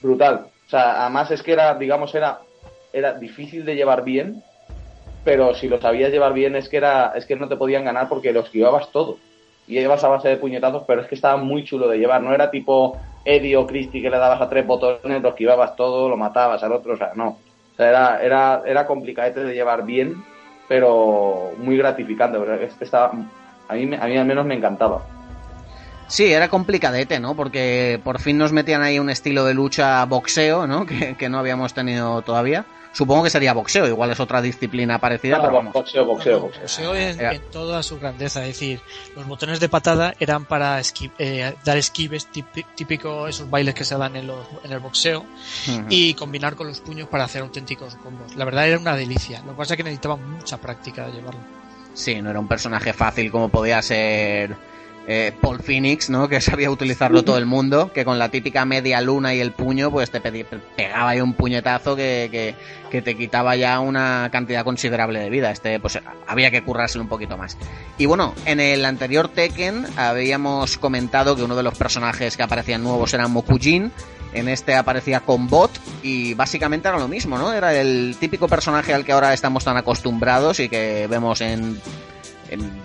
Brutal. O sea, además es que era, digamos, era, era difícil de llevar bien, pero si lo sabías llevar bien es que era, es que no te podían ganar porque lo esquivabas todo y llevas a base de puñetazos, pero es que estaba muy chulo de llevar, no era tipo Eddie o Christie que le dabas a tres botones, lo esquivabas todo, lo matabas al otro, o sea, no. O sea, era, era, era complicadete de llevar bien, pero muy gratificante, estaba, a mí, a mí al menos me encantaba. Sí, era complicadete, ¿no? Porque por fin nos metían ahí un estilo de lucha boxeo, ¿no? *laughs* Que no habíamos tenido todavía. Supongo que sería boxeo, igual es otra disciplina parecida, No, pero vamos. boxeo, boxeo, boxeo. boxeo en, Era- en toda su grandeza, es decir, los botones de patada eran para esqui- eh, dar esquives, típi- típico esos bailes que se dan en, los, en el boxeo, y combinar con los puños para hacer auténticos combos. La verdad era una delicia, lo que pasa es que necesitaba mucha práctica de llevarlo. Sí, no era un personaje fácil como podía ser eh, Paul Phoenix, ¿no? Que sabía utilizarlo todo el mundo, que con la típica media luna y el puño, pues te pegaba ahí un puñetazo que, que, te quitaba ya una cantidad considerable de vida. Este, pues había que currárselo un poquito más. Y bueno, en el anterior Tekken habíamos comentado que uno de los personajes que aparecían nuevos era Mokujin. En este aparecía con bot y básicamente era lo mismo, ¿no? Era el típico personaje al que ahora estamos tan acostumbrados y que vemos en-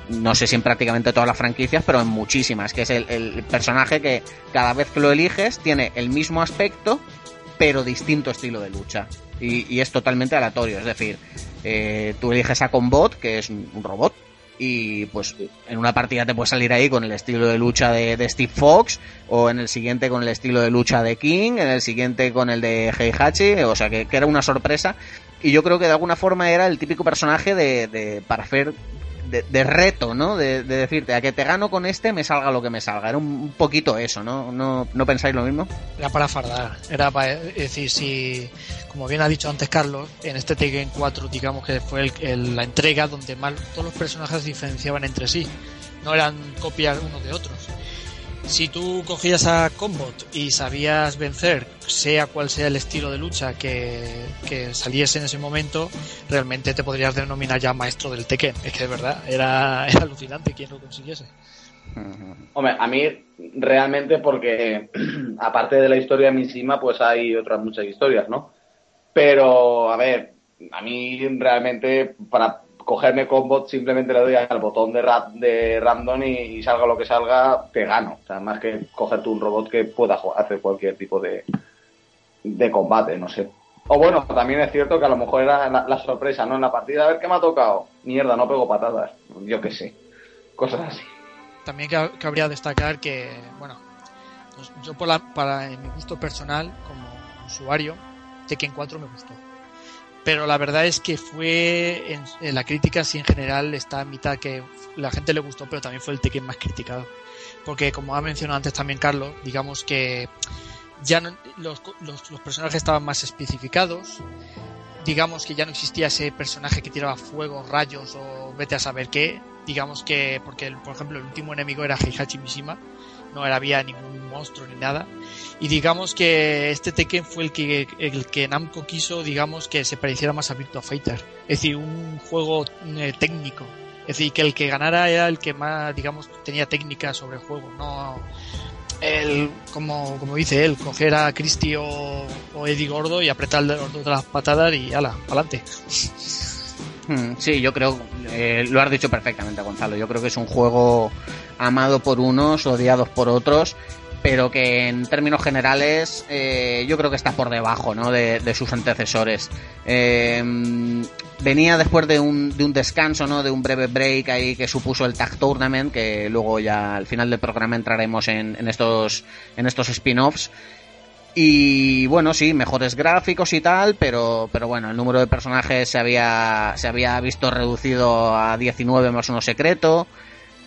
no sé si en prácticamente todas las franquicias, pero en muchísimas, que es el, personaje que cada vez que lo eliges tiene el mismo aspecto, pero distinto estilo de lucha. Y, es totalmente aleatorio, es decir, eh, tú eliges a Combot, que es un robot, y pues en una partida te puede salir ahí con el estilo de lucha de, Steve Fox, o en el siguiente con el estilo de lucha de King, en el siguiente con el de Heihachi, o sea que, que era una sorpresa. Y yo creo que de alguna forma era el típico personaje de, de para hacer de, reto, ¿no? De, de decirte, a que te gano con este, me salga lo que me salga. Era un, poquito eso, ¿no? ¿no? ¿No pensáis lo mismo? Era para fardar, era para es decir, si, como bien ha dicho antes Carlos, en este Tekken 4, digamos que fue el- la entrega donde más todos los personajes se diferenciaban entre sí, no eran copias unos de otros. Si tú cogías a Combot y sabías vencer, sea cual sea el estilo de lucha que, que saliese en ese momento, realmente te podrías denominar ya maestro del Tekken. Es que de verdad, era, *laughs* era alucinante quien lo consiguiese. Hombre, a mí realmente porque *clears throat* aparte de la historia misma, pues hay otras muchas historias, ¿no? Pero, a ver, a mí realmente para cogerme combo simplemente le doy al botón de, ra- de random y, salga lo que salga, te gano. O sea, más que cogerte un robot que pueda hacer cualquier tipo de, de combate, no sé. O bueno, también es cierto que a lo mejor era la, sorpresa, ¿no? En la partida, a ver qué me ha tocado. Mierda, no pego patadas. Yo qué sé. Cosas así. También ca- cabría destacar que, bueno, yo por la, para mi gusto personal, como usuario, Tekken 4 me gustó. Pero la verdad es que fue, en, la crítica, sí en general está a mitad que la gente le gustó, pero también fue el Tekken más criticado. Porque como ha mencionado antes también Carlos, digamos que ya no- los, los, los personajes estaban más especificados, digamos que ya no existía ese personaje que tiraba fuego, rayos o vete a saber qué. Digamos que, porque el- por ejemplo el último enemigo era Heihachi Mishima, no había ningún monstruo ni nada. Y digamos que este Tekken fue el que, el que Namco quiso, digamos, que se pareciera más a Virtua Fighter. Es decir, un juego eh, técnico. Es decir, que el que ganara era el que más, digamos, tenía técnica sobre el juego, no el, como, como dice él, coger a Christie o, o Eddie Gordo y apretar los dos de las patadas y ala, adelante. *laughs* Hmm, Sí, yo creo, eh, lo has dicho perfectamente, Gonzalo. Yo creo que es un juego amado por unos, odiados por otros, pero que en términos generales eh, yo creo que está por debajo ¿no? de, sus antecesores. Eh, venía después de un, de un descanso, ¿no? de un breve break ahí que supuso el Tag Tournament, que luego ya al final del programa entraremos en, en estos, en estos spin-offs. Y bueno, sí, mejores gráficos y tal, pero, pero bueno, el número de personajes se había, se había visto reducido a 19 más uno secreto.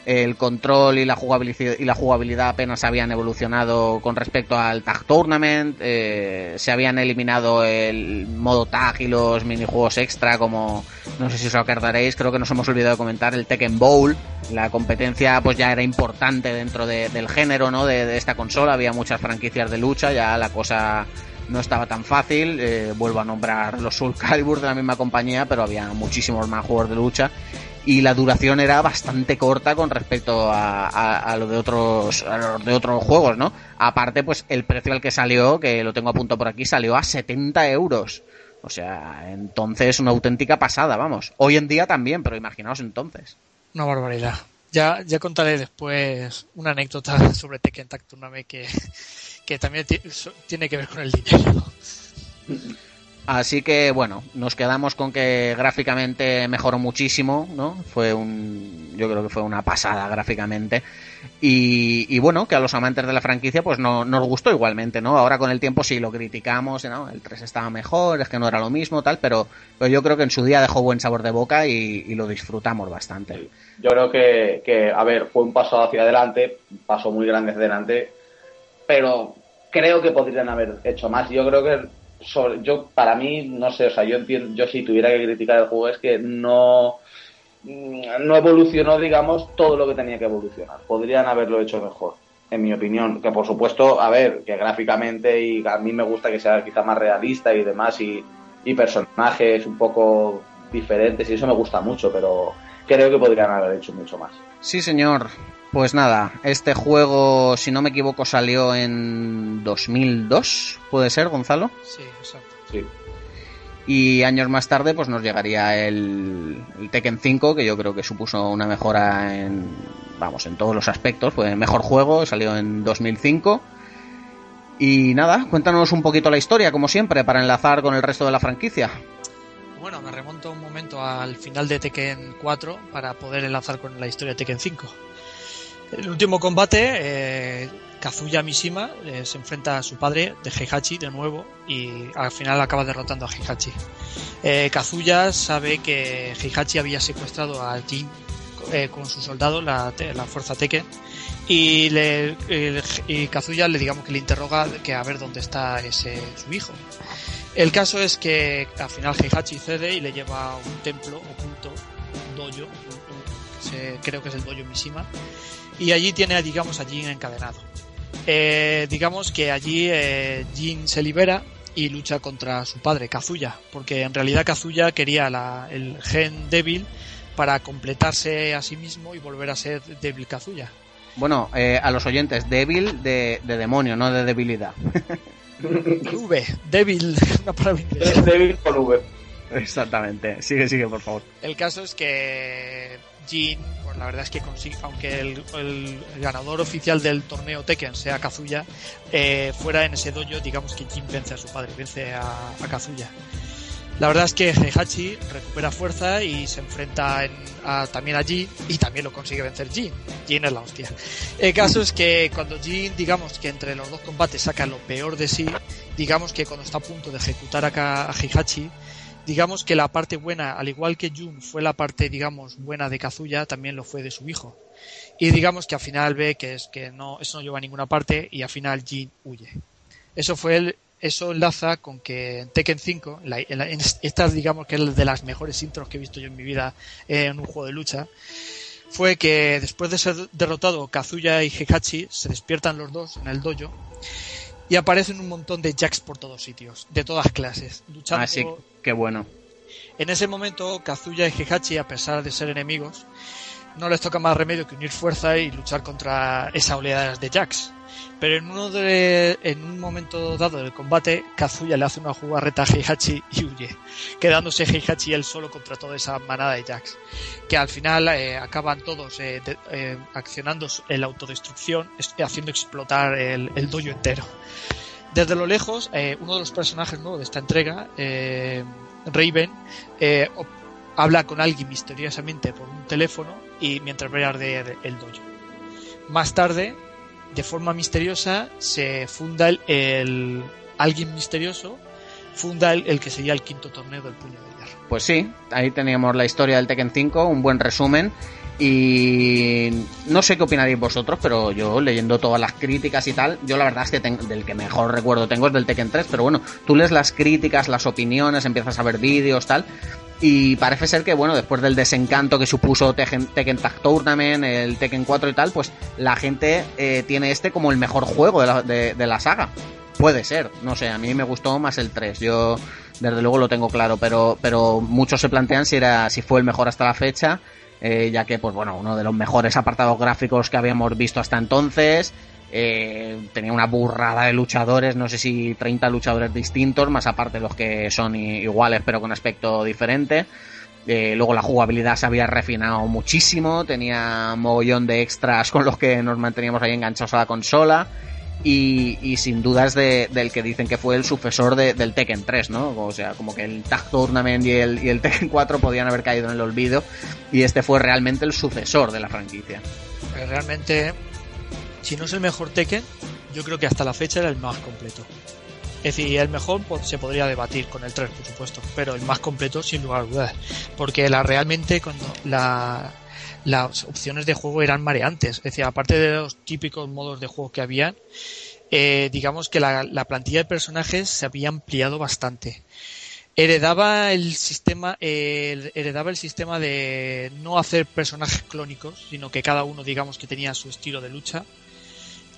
El control y la jugabilidad, y la jugabilidad apenas habían evolucionado con respecto al Tag Tournament. eh, se habían eliminado el modo tag y los minijuegos extra, como no sé si os acordaréis, creo que nos hemos olvidado de comentar el Tekken Bowl. La competencia pues ya era importante dentro de- del género, ¿no? De, de esta consola. Había muchas franquicias de lucha, ya la cosa no estaba tan fácil. Eh, vuelvo a nombrar los Soul Calibur de la misma compañía, pero había muchísimos más juegos de lucha. Y la duración era bastante corta con respecto a, a- a lo de otros a los de otros juegos, ¿no? Aparte, pues el precio al que salió, que lo tengo a punto por aquí, salió a 70 euros. O sea, entonces una auténtica pasada, vamos. Hoy en día también, pero imaginaos entonces. Una barbaridad. Ya, ya contaré después una anécdota *laughs* sobre Tekken Tag Tournament que, que también tiene que ver con el dinero. *laughs* Así que bueno, nos quedamos con que gráficamente mejoró muchísimo, ¿no? Fue un, yo creo que fue una pasada gráficamente. Y, bueno, que a los amantes de la franquicia pues no nos gustó igualmente, ¿no? Ahora con el tiempo sí lo criticamos, ¿no? El 3 estaba mejor, es que no era lo mismo, tal, pero, pero yo creo que en su día dejó buen sabor de boca y, y lo disfrutamos bastante. Yo creo que, que, a ver, fue un paso hacia adelante, un paso muy grande hacia adelante, pero creo que podrían haber hecho más. Yo creo que sobre, yo para mí no sé o sea yo entiendo yo si tuviera que criticar el juego es que no no evolucionó digamos todo lo que tenía que evolucionar. Podrían haberlo hecho mejor en mi opinión. Que por supuesto a ver que gráficamente y a mí me gusta que sea quizá más realista y demás y, y personajes un poco diferentes y eso me gusta mucho pero creo que podrían haber hecho mucho más. Sí señor pues nada, este juego, si no me equivoco, salió en 2002, ¿puede ser, Gonzalo? Sí, exacto. Sí. Y años más tarde, pues nos llegaría el, el, Tekken 5, que yo creo que supuso una mejora en, vamos, en todos los aspectos. Fue el mejor juego, salió en 2005. Y nada, cuéntanos un poquito la historia, como siempre, para enlazar con el resto de la franquicia. Bueno, me remonto un momento al final de Tekken 4 para poder enlazar con la historia de Tekken 5. El último combate, eh, Kazuya Mishima eh, se enfrenta a su padre de Heihachi de nuevo y al final acaba derrotando a Heihachi. Eh, Kazuya sabe que Heihachi había secuestrado a Jin con su soldado, la, fuerza Tekken, y, le, y Kazuya le digamos que le interroga que a ver dónde está ese su hijo. El caso es que al final Heihachi cede y le lleva a un templo oculto, un dojo, creo que es el dojo Mishima, y allí tiene, digamos, a Jin encadenado. Eh, digamos que allí eh, Jin se libera y lucha contra su padre, Kazuya, porque en realidad Kazuya quería la, el gen débil para completarse a sí mismo y volver a ser débil Kazuya. Bueno, eh, a los oyentes, débil de, de demonio, no de debilidad. *laughs* V, débil, *laughs* una palabra inglesa. *laughs* Débil con V. *laughs* Exactamente. Sigue, sigue, por favor. El caso es que Jin, pues la verdad es que consigue, aunque el, ganador oficial del torneo Tekken sea Kazuya, eh, fuera en ese dojo, digamos que Jin vence a su padre, vence a, a Kazuya. La verdad es que Heihachi recupera fuerza y se enfrenta en, a, también a Jin y también lo consigue vencer Jin. Jin es la hostia. El caso es que cuando Jin, digamos que entre los dos combates saca lo peor de sí, digamos que cuando está a punto de ejecutar a, a Heihachi, digamos que la parte buena, al igual que Jun fue la parte, digamos, buena de Kazuya, también lo fue de su hijo. Y digamos que al final ve que es que no, eso no lleva a ninguna parte y al final Jin huye. Eso fue el, eso enlaza con que en Tekken 5, la, en la, en esta digamos que es de las mejores intros que he visto yo en mi vida en un juego de lucha, fue que después de ser derrotado Kazuya y Heihachi, se despiertan los dos en el dojo y aparecen un montón de jacks por todos sitios, de todas clases, luchando. Ah, sí, bueno. En ese momento, Kazuya y Heihachi, a pesar de ser enemigos, no les toca más remedio que unir fuerza y luchar contra esa oleada de jacks. Pero en uno de, un momento dado del combate, Kazuya le hace una jugarreta a Heihachi y huye, quedándose Heihachi él solo contra toda esa manada de jacks, que al final eh, acaban todos eh, eh, accionando la autodestrucción, haciendo explotar el, el dojo entero. Desde lo lejos, eh, uno de los personajes nuevos de esta entrega, eh, Raven, eh, habla con alguien misteriosamente por un teléfono y mientras ve arder el dojo. Más tarde, de forma misteriosa, se funda el, alguien misterioso funda el, el, que sería el quinto torneo del puño de hierro. Pues sí, ahí teníamos la historia del Tekken 5, un buen resumen. Y no sé qué opinaréis vosotros, pero yo leyendo todas las críticas y tal, yo la verdad es que ten, del que mejor recuerdo tengo es del Tekken 3, pero bueno, tú lees las críticas, las opiniones, empiezas a ver vídeos, tal, y parece ser que, bueno, después del desencanto que supuso Tekken, Tag Tournament, el Tekken 4 y tal, pues la gente eh, tiene este como el mejor juego de la, de la saga. Puede ser, no sé, a mí me gustó más el 3, yo desde luego lo tengo claro, pero, pero muchos se plantean si, era, si fue el mejor hasta la fecha eh, ya que, pues bueno, uno de los mejores apartados gráficos que habíamos visto hasta entonces. Eh, tenía una burrada de luchadores, no sé si 30 luchadores distintos, más aparte los que son iguales pero con aspecto diferente. Eh, luego la jugabilidad se había refinado muchísimo, tenía mogollón de extras con los que nos manteníamos ahí enganchados a la consola. Y, sin dudas de, del que dicen que fue el sucesor del Tekken 3, ¿no? O sea, como que el Tag Tournament y el, y el Tekken 4 podían haber caído en el olvido y este fue realmente el sucesor de la franquicia. Pues realmente, si no es el mejor Tekken, yo creo que hasta la fecha era el más completo. Es decir, el mejor se podría debatir con el 3, por supuesto, pero el más completo sin lugar a dudas. Porque la, realmente cuando la, las opciones de juego eran mareantes. Es decir, aparte de los típicos modos de juego que habían, eh, digamos que la, plantilla de personajes se había ampliado bastante. Heredaba el sistema, heredaba el sistema de no hacer personajes clónicos, sino que cada uno, digamos, que tenía su estilo de lucha.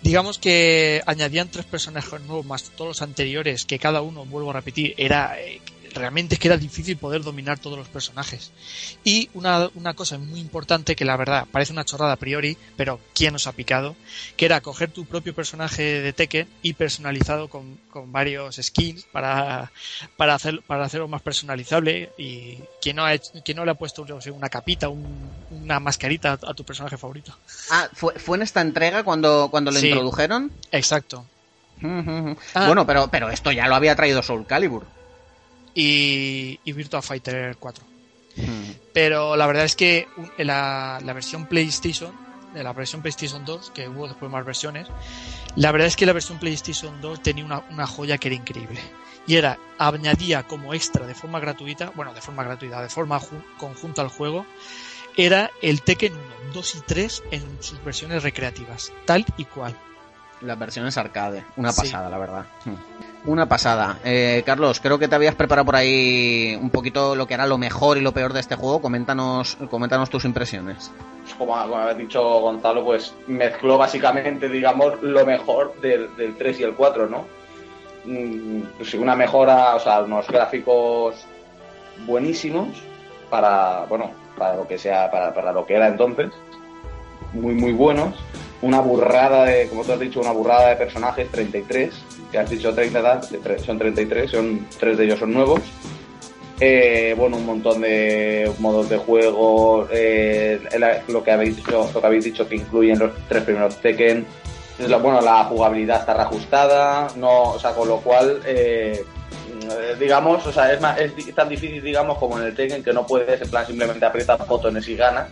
Digamos que añadían tres personajes nuevos más todos los anteriores, que cada uno, vuelvo a repetir, era eh, realmente es que era difícil poder dominar todos los personajes. Y una, una, cosa muy importante que la verdad parece una chorrada a priori, pero ¿quién nos ha picado? Que era coger tu propio personaje de Tekken y personalizado con, con varios skins para, para, hacer, para hacerlo más personalizable. Y quien no, ha no le ha puesto una capita, una mascarita a, tu personaje favorito. Ah, ¿fue, fue en esta entrega cuando, cuando lo introdujeron? Exacto. Ah. Bueno, pero, pero esto ya lo había traído Soul Calibur y, y Virtua Fighter 4. Hmm. Pero la verdad es que la, la versión PlayStation, de la versión PlayStation 2, que hubo después más versiones, la verdad es que la versión PlayStation 2 tenía una, una joya que era increíble. Y era, añadía como extra de forma gratuita, bueno, de forma gratuita, de forma conjunta al juego, era el Tekken 1, 2 y 3 en sus versiones recreativas, tal y cual. Las versiones arcade, una pasada, la verdad. Hmm. Una pasada. Eh, Carlos, creo que te habías preparado por ahí un poquito lo que era lo mejor y lo peor de este juego. Coméntanos, coméntanos tus impresiones. Pues como, ha dicho Gonzalo, pues mezcló básicamente, digamos, lo mejor del, 3 y el 4, ¿no? Pues una mejora, o sea, unos gráficos buenísimos para, bueno, para lo que sea, para, para lo que era entonces. Muy, muy buenos una burrada de, como tú has dicho, una burrada de personajes, 33, que has dicho 30, son 33, son, tres de ellos son nuevos. Eh, bueno, un montón de modos de juego, eh, lo, que habéis dicho, lo que habéis dicho que incluyen los tres primeros Tekken. Bueno, la jugabilidad está reajustada, no, o sea, con lo cual, eh, digamos, o sea, es, más, es tan difícil, digamos, como en el Tekken que no puedes, en plan, simplemente apretar botones y gana.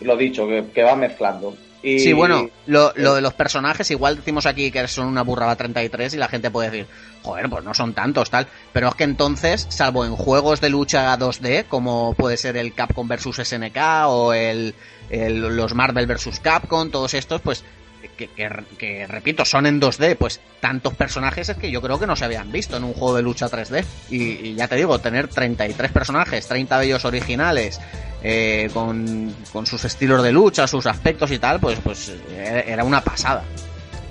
Lo dicho, que va mezclando. Sí, bueno, lo, lo, de los personajes, igual decimos aquí que son una burrada 33 y la gente puede decir, joder, pues no son tantos, tal. Pero es que entonces, salvo en juegos de lucha 2D, como puede ser el Capcom vs SNK o el, los Marvel vs Capcom, todos estos, pues que, repito, son en 2D, pues tantos personajes es que yo creo que no se habían visto en un juego de lucha 3D. Y, ya te digo, tener 33 personajes, 30 de ellos originales, eh, con, sus estilos de lucha, sus aspectos y tal, pues, pues era una pasada.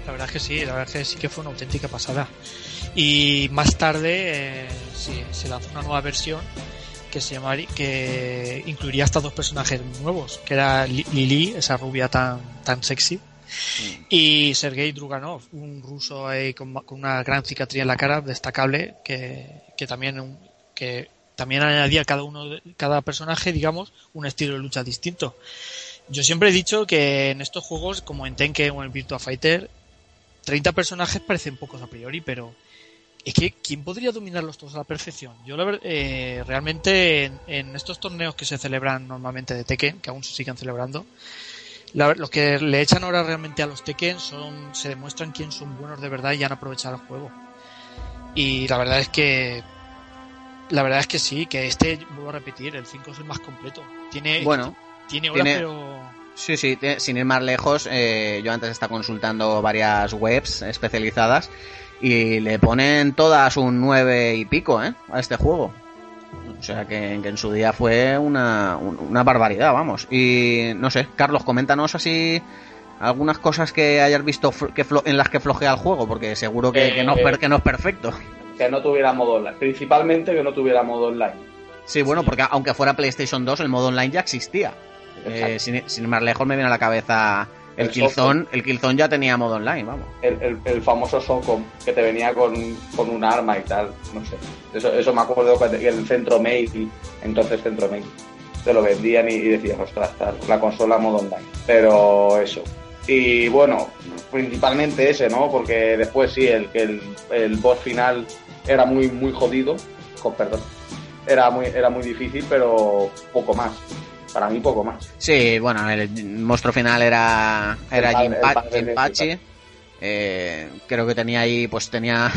La verdad es que sí, la verdad es que sí que fue una auténtica pasada. Y más tarde eh, se lanzó una nueva versión que se llamaría, que incluiría hasta dos personajes nuevos, que era Lili, esa rubia tan, tan sexy, Mm. Y Sergei Druganov, un ruso con, una gran cicatriz en la cara, destacable, que, también que también añadía cada uno cada personaje, digamos, un estilo de lucha distinto. Yo siempre he dicho que en estos juegos, como en Tekken o en Virtua Fighter, 30 personajes parecen pocos a priori, pero es que ¿quién podría dominarlos todos a la perfección? Yo eh, realmente en, en, estos torneos que se celebran normalmente de Tekken, que aún se siguen celebrando, los que le echan ahora realmente a los Tekken son se demuestran quién son buenos de verdad y han aprovechado el juego. Y la verdad es que la verdad es que sí, que este vuelvo a repetir, el 5 es el más completo. Tiene bueno, tiene horas pero Sí, sí, sin ir más lejos, eh, yo antes estaba consultando varias webs especializadas y le ponen todas un 9 y pico, ¿eh? A este juego. O sea que, en su día fue una, una, barbaridad, vamos. Y no sé, Carlos, coméntanos así algunas cosas que hayas visto que en las que flojea el juego, porque seguro que, no, que no es perfecto. Que no tuviera modo online, principalmente que no tuviera modo online. Sí, bueno, porque aunque fuera PlayStation 2, el modo online ya existía. Eh, sin, sin, más lejos me viene a la cabeza el, Killzone, el Killzone ya tenía modo online, vamos. El, el, famoso Socom, que te venía con, un arma y tal, no sé. Eso, eso me acuerdo que el centro mail, entonces centro mail, te lo vendían y, decías, ostras, tal, la consola modo online. Pero eso, Y bueno, principalmente ese, ¿no? Porque después sí, el que el, el boss final era muy, muy jodido. Con perdón. Era muy, era muy difícil, pero poco más. Para mí poco más. Sí, bueno, el monstruo final era, era El padre- Jim, Pa- Jim Pachi. Eh, creo que tenía ahí, pues tenía,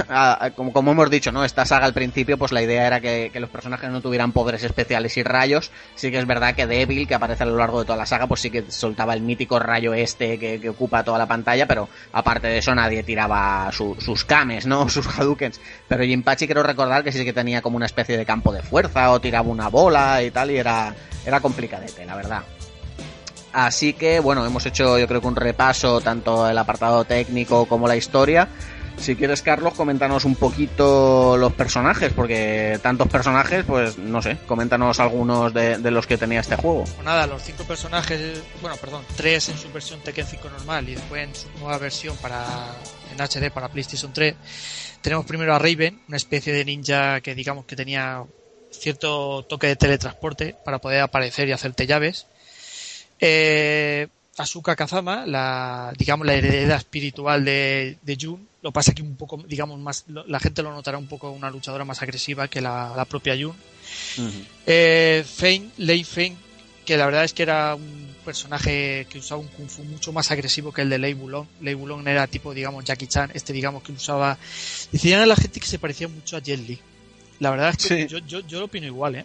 *laughs* como, hemos dicho, ¿no? Esta saga al principio, pues la idea era que, los personajes no tuvieran poderes especiales y rayos. Sí que es verdad que Devil, que aparece a lo largo de toda la saga, pues sí que soltaba el mítico rayo este que, que ocupa toda la pantalla, pero aparte de eso nadie tiraba su- sus kames, ¿no? *laughs* Sus hadoukens. Pero Jinpachi quiero recordar que sí que tenía como una especie de campo de fuerza o tiraba una bola y tal, y era, era complicadete, la verdad. Así que bueno, hemos hecho yo creo que un repaso tanto el apartado técnico como la historia. Si quieres, Carlos, coméntanos un poquito los personajes, porque tantos personajes, pues no sé, coméntanos algunos de, los que tenía este juego. Pues nada, los cinco personajes, bueno, perdón, tres en su versión Tekken 5 normal y después en su nueva versión para en HD para PlayStation 3. Tenemos primero a Raven, una especie de ninja que digamos que tenía cierto toque de teletransporte para poder aparecer y hacerte llaves. Eh, Asuka Kazama, la, digamos, la heredera espiritual de, de Jun. Lo pasa que un poco, digamos, más, la gente lo notará un poco una luchadora más agresiva que la, la propia Jun. Eh, Fein, Lei Fein, que la verdad es que era un personaje que usaba un kung fu mucho más agresivo que el de Lei Wulong. Lei Wulong era tipo, digamos, Jackie Chan, este digamos que usaba... Decían a la gente que se parecía mucho a Jet Li. La verdad es que Sí. yo, yo, yo lo opino igual, ¿eh?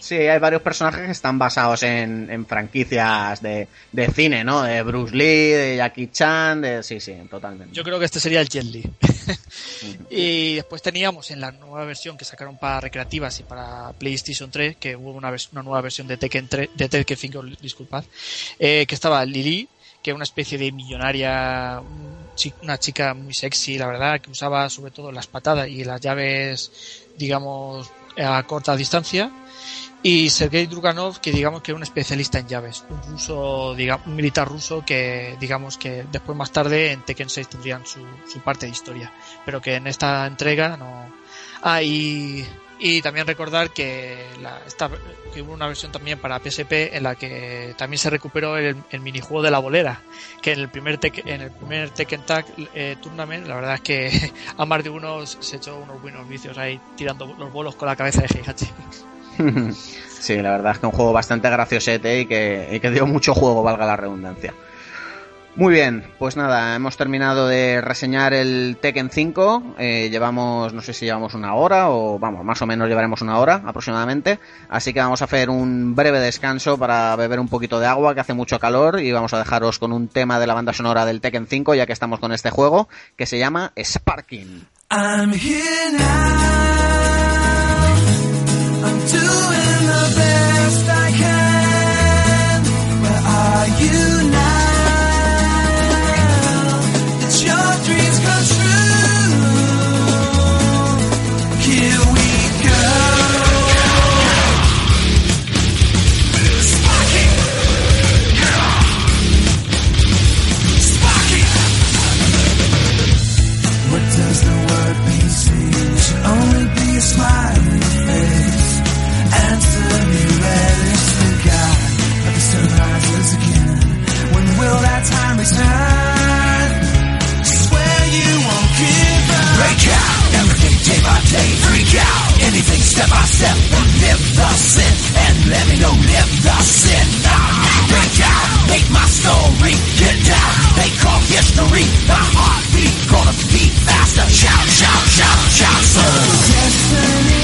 Sí, hay varios personajes que están basados en, franquicias de, cine, ¿no? De Bruce Lee, de Jackie Chan, de... Sí, sí, totalmente. Yo creo que este sería el Jet Li. *laughs* y después teníamos en la nueva versión que sacaron para recreativas y para PlayStation 3, que hubo una, una nueva versión de Tekken 3, de Tekken 5, disculpad, eh, que estaba Lily, que era una especie de millonaria, chi- una chica muy sexy, la verdad, que usaba sobre todo las patadas y las llaves, digamos, a corta distancia. Y Sergei Druganov, que digamos que era un especialista en llaves, un ruso, digamos, un militar ruso que digamos que después más tarde en Tekken 6 tendrían su, su parte de historia, pero que en esta entrega no. Ah, y, también recordar que, la, que hubo una versión también para PSP en la que también se recuperó el, el minijuego de la bolera, que en el primer, Tek- en el primer Tekken Tag eh, Tournament, la verdad es que *laughs* a más de uno se echó unos buenos vicios ahí tirando los bolos con la cabeza de Heihachi. *laughs* sí, la verdad es que un juego bastante graciosete y que, dio mucho juego, valga la redundancia. Muy bien, pues nada, hemos terminado de reseñar el Tekken 5. eh, llevamos, no sé si llevamos una hora o vamos, más o menos llevaremos una hora aproximadamente. Así que vamos a hacer un breve descanso para beber un poquito de agua, que hace mucho calor, y vamos a dejaros con un tema de la banda sonora del Tekken 5, ya que estamos con este juego, que se llama Sparking. I'm doing the best I can. Where are you Out, anything step by step. Live the sin, and let me know, live the sin. Break out, make my story. Get down, they call history. The heartbeat gonna beat faster. Shout, shout, shout, shout. So destiny,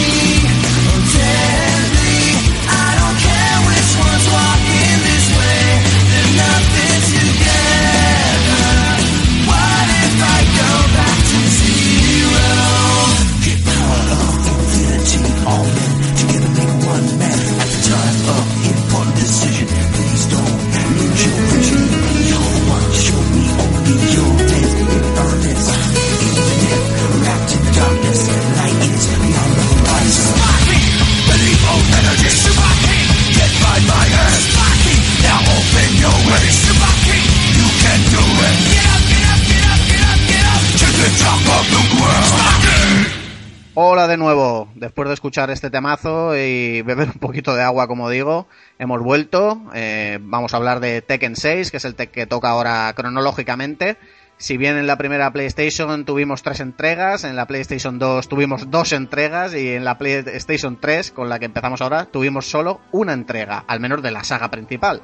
este temazo y beber un poquito de agua, como digo. Hemos vuelto, eh, vamos a hablar de Tekken 6, que es el Tekken que toca ahora cronológicamente. Si bien en la primera PlayStation tuvimos tres entregas, en la PlayStation 2 tuvimos dos entregas y en la PlayStation 3, con la que empezamos ahora, tuvimos solo una entrega, al menos de la saga principal.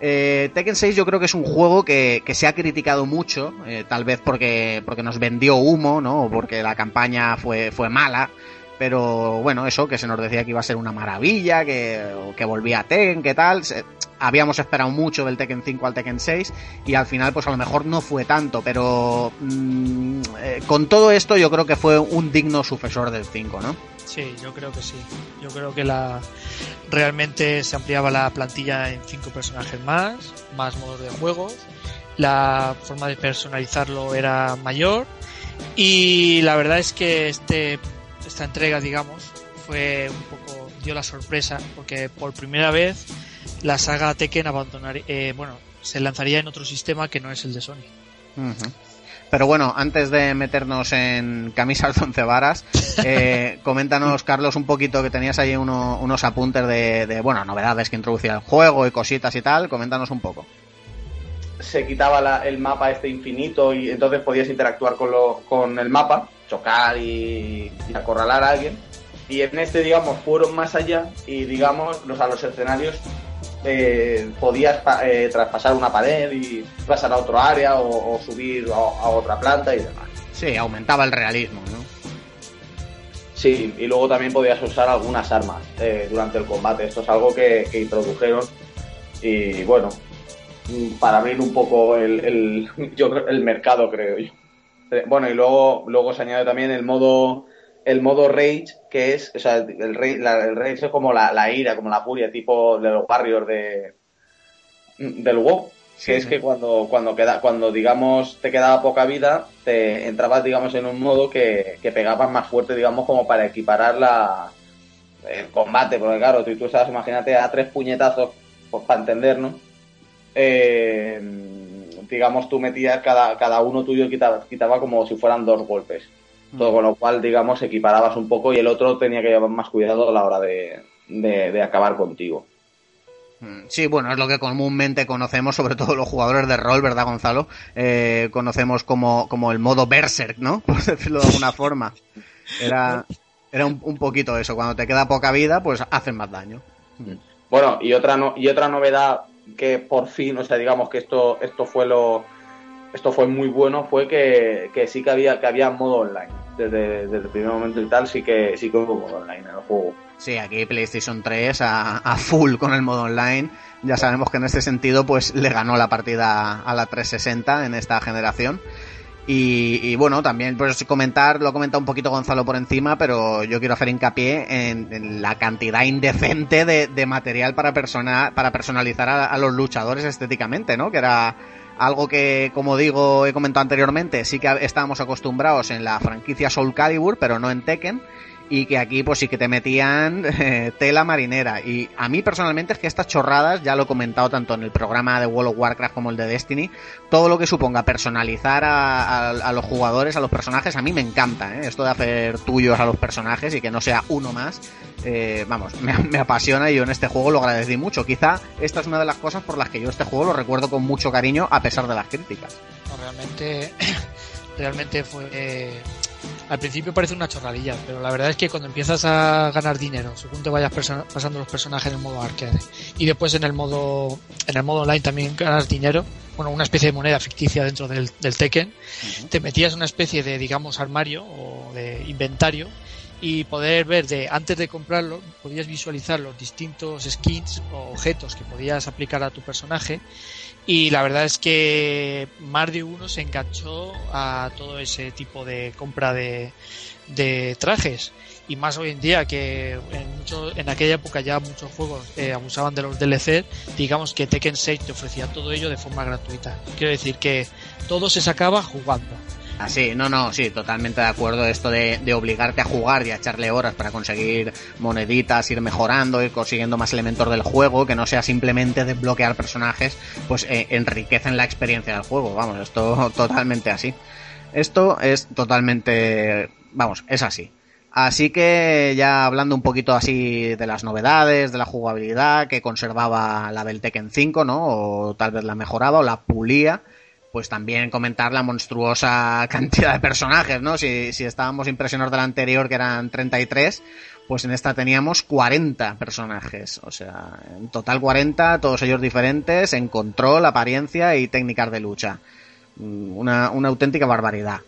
Eh, Tekken 6 yo creo que es un juego que, que se ha criticado mucho, eh, tal vez porque, porque nos vendió humo, ¿no? O porque la campaña fue, fue mala. Pero bueno, eso, que se nos decía que iba a ser una maravilla, que, que volvía a Tekken, que tal. Habíamos esperado mucho del Tekken 5 al Tekken 6 y al final pues a lo mejor no fue tanto, pero mm, eh, con todo esto yo creo que fue un digno sucesor del 5, ¿no? Sí, yo creo que sí. Yo creo que la realmente se ampliaba la plantilla en cinco personajes más, más modos de juego, la forma de personalizarlo era mayor y la verdad es que este esta entrega, digamos, fue un poco dio la sorpresa porque por primera vez la saga Tekken abandonaría, eh, bueno, se lanzaría en otro sistema que no es el de Sony. Pero bueno, antes de meternos en camisas de once varas, *laughs* eh, coméntanos, Carlos, un poquito que tenías ahí uno- unos apuntes de, de, bueno, novedades que introducía el juego y cositas y tal. Coméntanos un poco. se quitaba la- el mapa este infinito y entonces podías interactuar con, lo, con el mapa, chocar y, y acorralar a alguien. Y en este, digamos, fueron más allá y, digamos, los, a los escenarios eh, podías pa- eh, traspasar una pared y pasar a otro área o, o subir a, a otra planta y demás. Sí, aumentaba el realismo, ¿no? Sí, y luego también podías usar algunas armas eh, durante el combate. Esto es algo que, que introdujeron y bueno, para abrir un poco el, el, *laughs* yo el mercado, creo yo. Bueno, y luego, luego se añade también el modo el modo Rage, que es, o sea, el, rage, la- el Rage es como la, la ira, como la furia, tipo de los barrios de del WoW. Sí, que es que cuando, cuando queda, cuando digamos te quedaba poca vida, te entrabas digamos en un modo que, que pegabas más fuerte, digamos, como para equiparar la el combate, porque claro, tú, tú estabas, imagínate, a tres puñetazos, pues para entendernos, eh, digamos, tú metías cada, cada uno tuyo quitaba, quitaba como si fueran dos golpes. Todo con lo cual, digamos, equiparabas un poco y el otro tenía que llevar más cuidado a la hora de, de, de acabar contigo. Mm, Sí, bueno, es lo que comúnmente conocemos, sobre todo los jugadores de rol, ¿verdad, Gonzalo? Eh, conocemos como, como el modo Berserk, ¿no? *laughs* Por decirlo de alguna forma. Era, era un, un poquito eso. Cuando te queda poca vida, pues hacen más daño. Bueno, y otra no, y otra novedad que por fin, o sea, digamos que esto, esto fue lo esto fue muy bueno, fue que, que sí que había, que había modo online. Desde, desde el primer momento y tal, sí que sí que hubo modo online en el juego. Sí, aquí PlayStation 3 a, a full con el modo online. Ya sabemos que en este sentido, pues le ganó la partida a la 360 en esta generación. Y, y bueno, también pues comentar, lo ha comentado un poquito Gonzalo por encima, pero yo quiero hacer hincapié en, la cantidad indecente de, de material para, persona, para personalizar a, a los luchadores estéticamente, ¿no? Que era algo que, como digo, he comentado anteriormente, sí que estábamos acostumbrados en la franquicia Soul Calibur, pero no en Tekken y que aquí pues sí que te metían *laughs* eh, tela marinera y a mí personalmente es que estas chorradas ya lo he comentado tanto en el programa de World of Warcraft como el de Destiny todo lo que suponga personalizar a, los jugadores a los personajes a mí me encanta ¿eh? esto de hacer tuyos a los personajes y que no sea uno más eh, vamos *laughs* me, apasiona y yo en este juego lo agradecí mucho quizá esta es una de las cosas por las que yo este juego lo recuerdo con mucho cariño a pesar de las críticas No, realmente, *coughs* realmente fue. Al principio parece una chorradilla, pero la verdad es que cuando empiezas a ganar dinero, según te vayas pasando los personajes en el modo arcade y después en el modo en el modo online también ganas dinero, bueno, una especie de moneda ficticia dentro del, del Tekken, te metías una especie de, digamos, armario o de inventario y poder ver de antes de comprarlo podías visualizar los distintos skins o objetos que podías aplicar a tu personaje y la verdad es que más de uno se enganchó a todo ese tipo de compra de, trajes. Y más hoy en día que en, mucho, en aquella época ya muchos juegos eh, abusaban de los DLC digamos que Tekken 6 te ofrecía todo ello de forma gratuita. Quiero decir que todo se sacaba jugando Así, no, no, sí, totalmente de acuerdo. Esto de, de obligarte a jugar y a echarle horas para conseguir moneditas, ir mejorando, ir consiguiendo más elementos del juego, que no sea simplemente desbloquear personajes, pues eh, enriquecen la experiencia del juego. Vamos, esto *laughs* totalmente así. Esto es totalmente, vamos, es así. Así que ya hablando un poquito así de las novedades, de la jugabilidad que conservaba la del Tekken 5, ¿no? O tal vez la mejoraba o la pulía, pues también comentar la monstruosa *laughs* cantidad de personajes, ¿no? Si, si estábamos impresionados del anterior que eran 33, pues en esta teníamos 40 personajes, o sea, en total 40, todos ellos diferentes en control, apariencia y técnicas de lucha. Mm, Una, una auténtica barbaridad.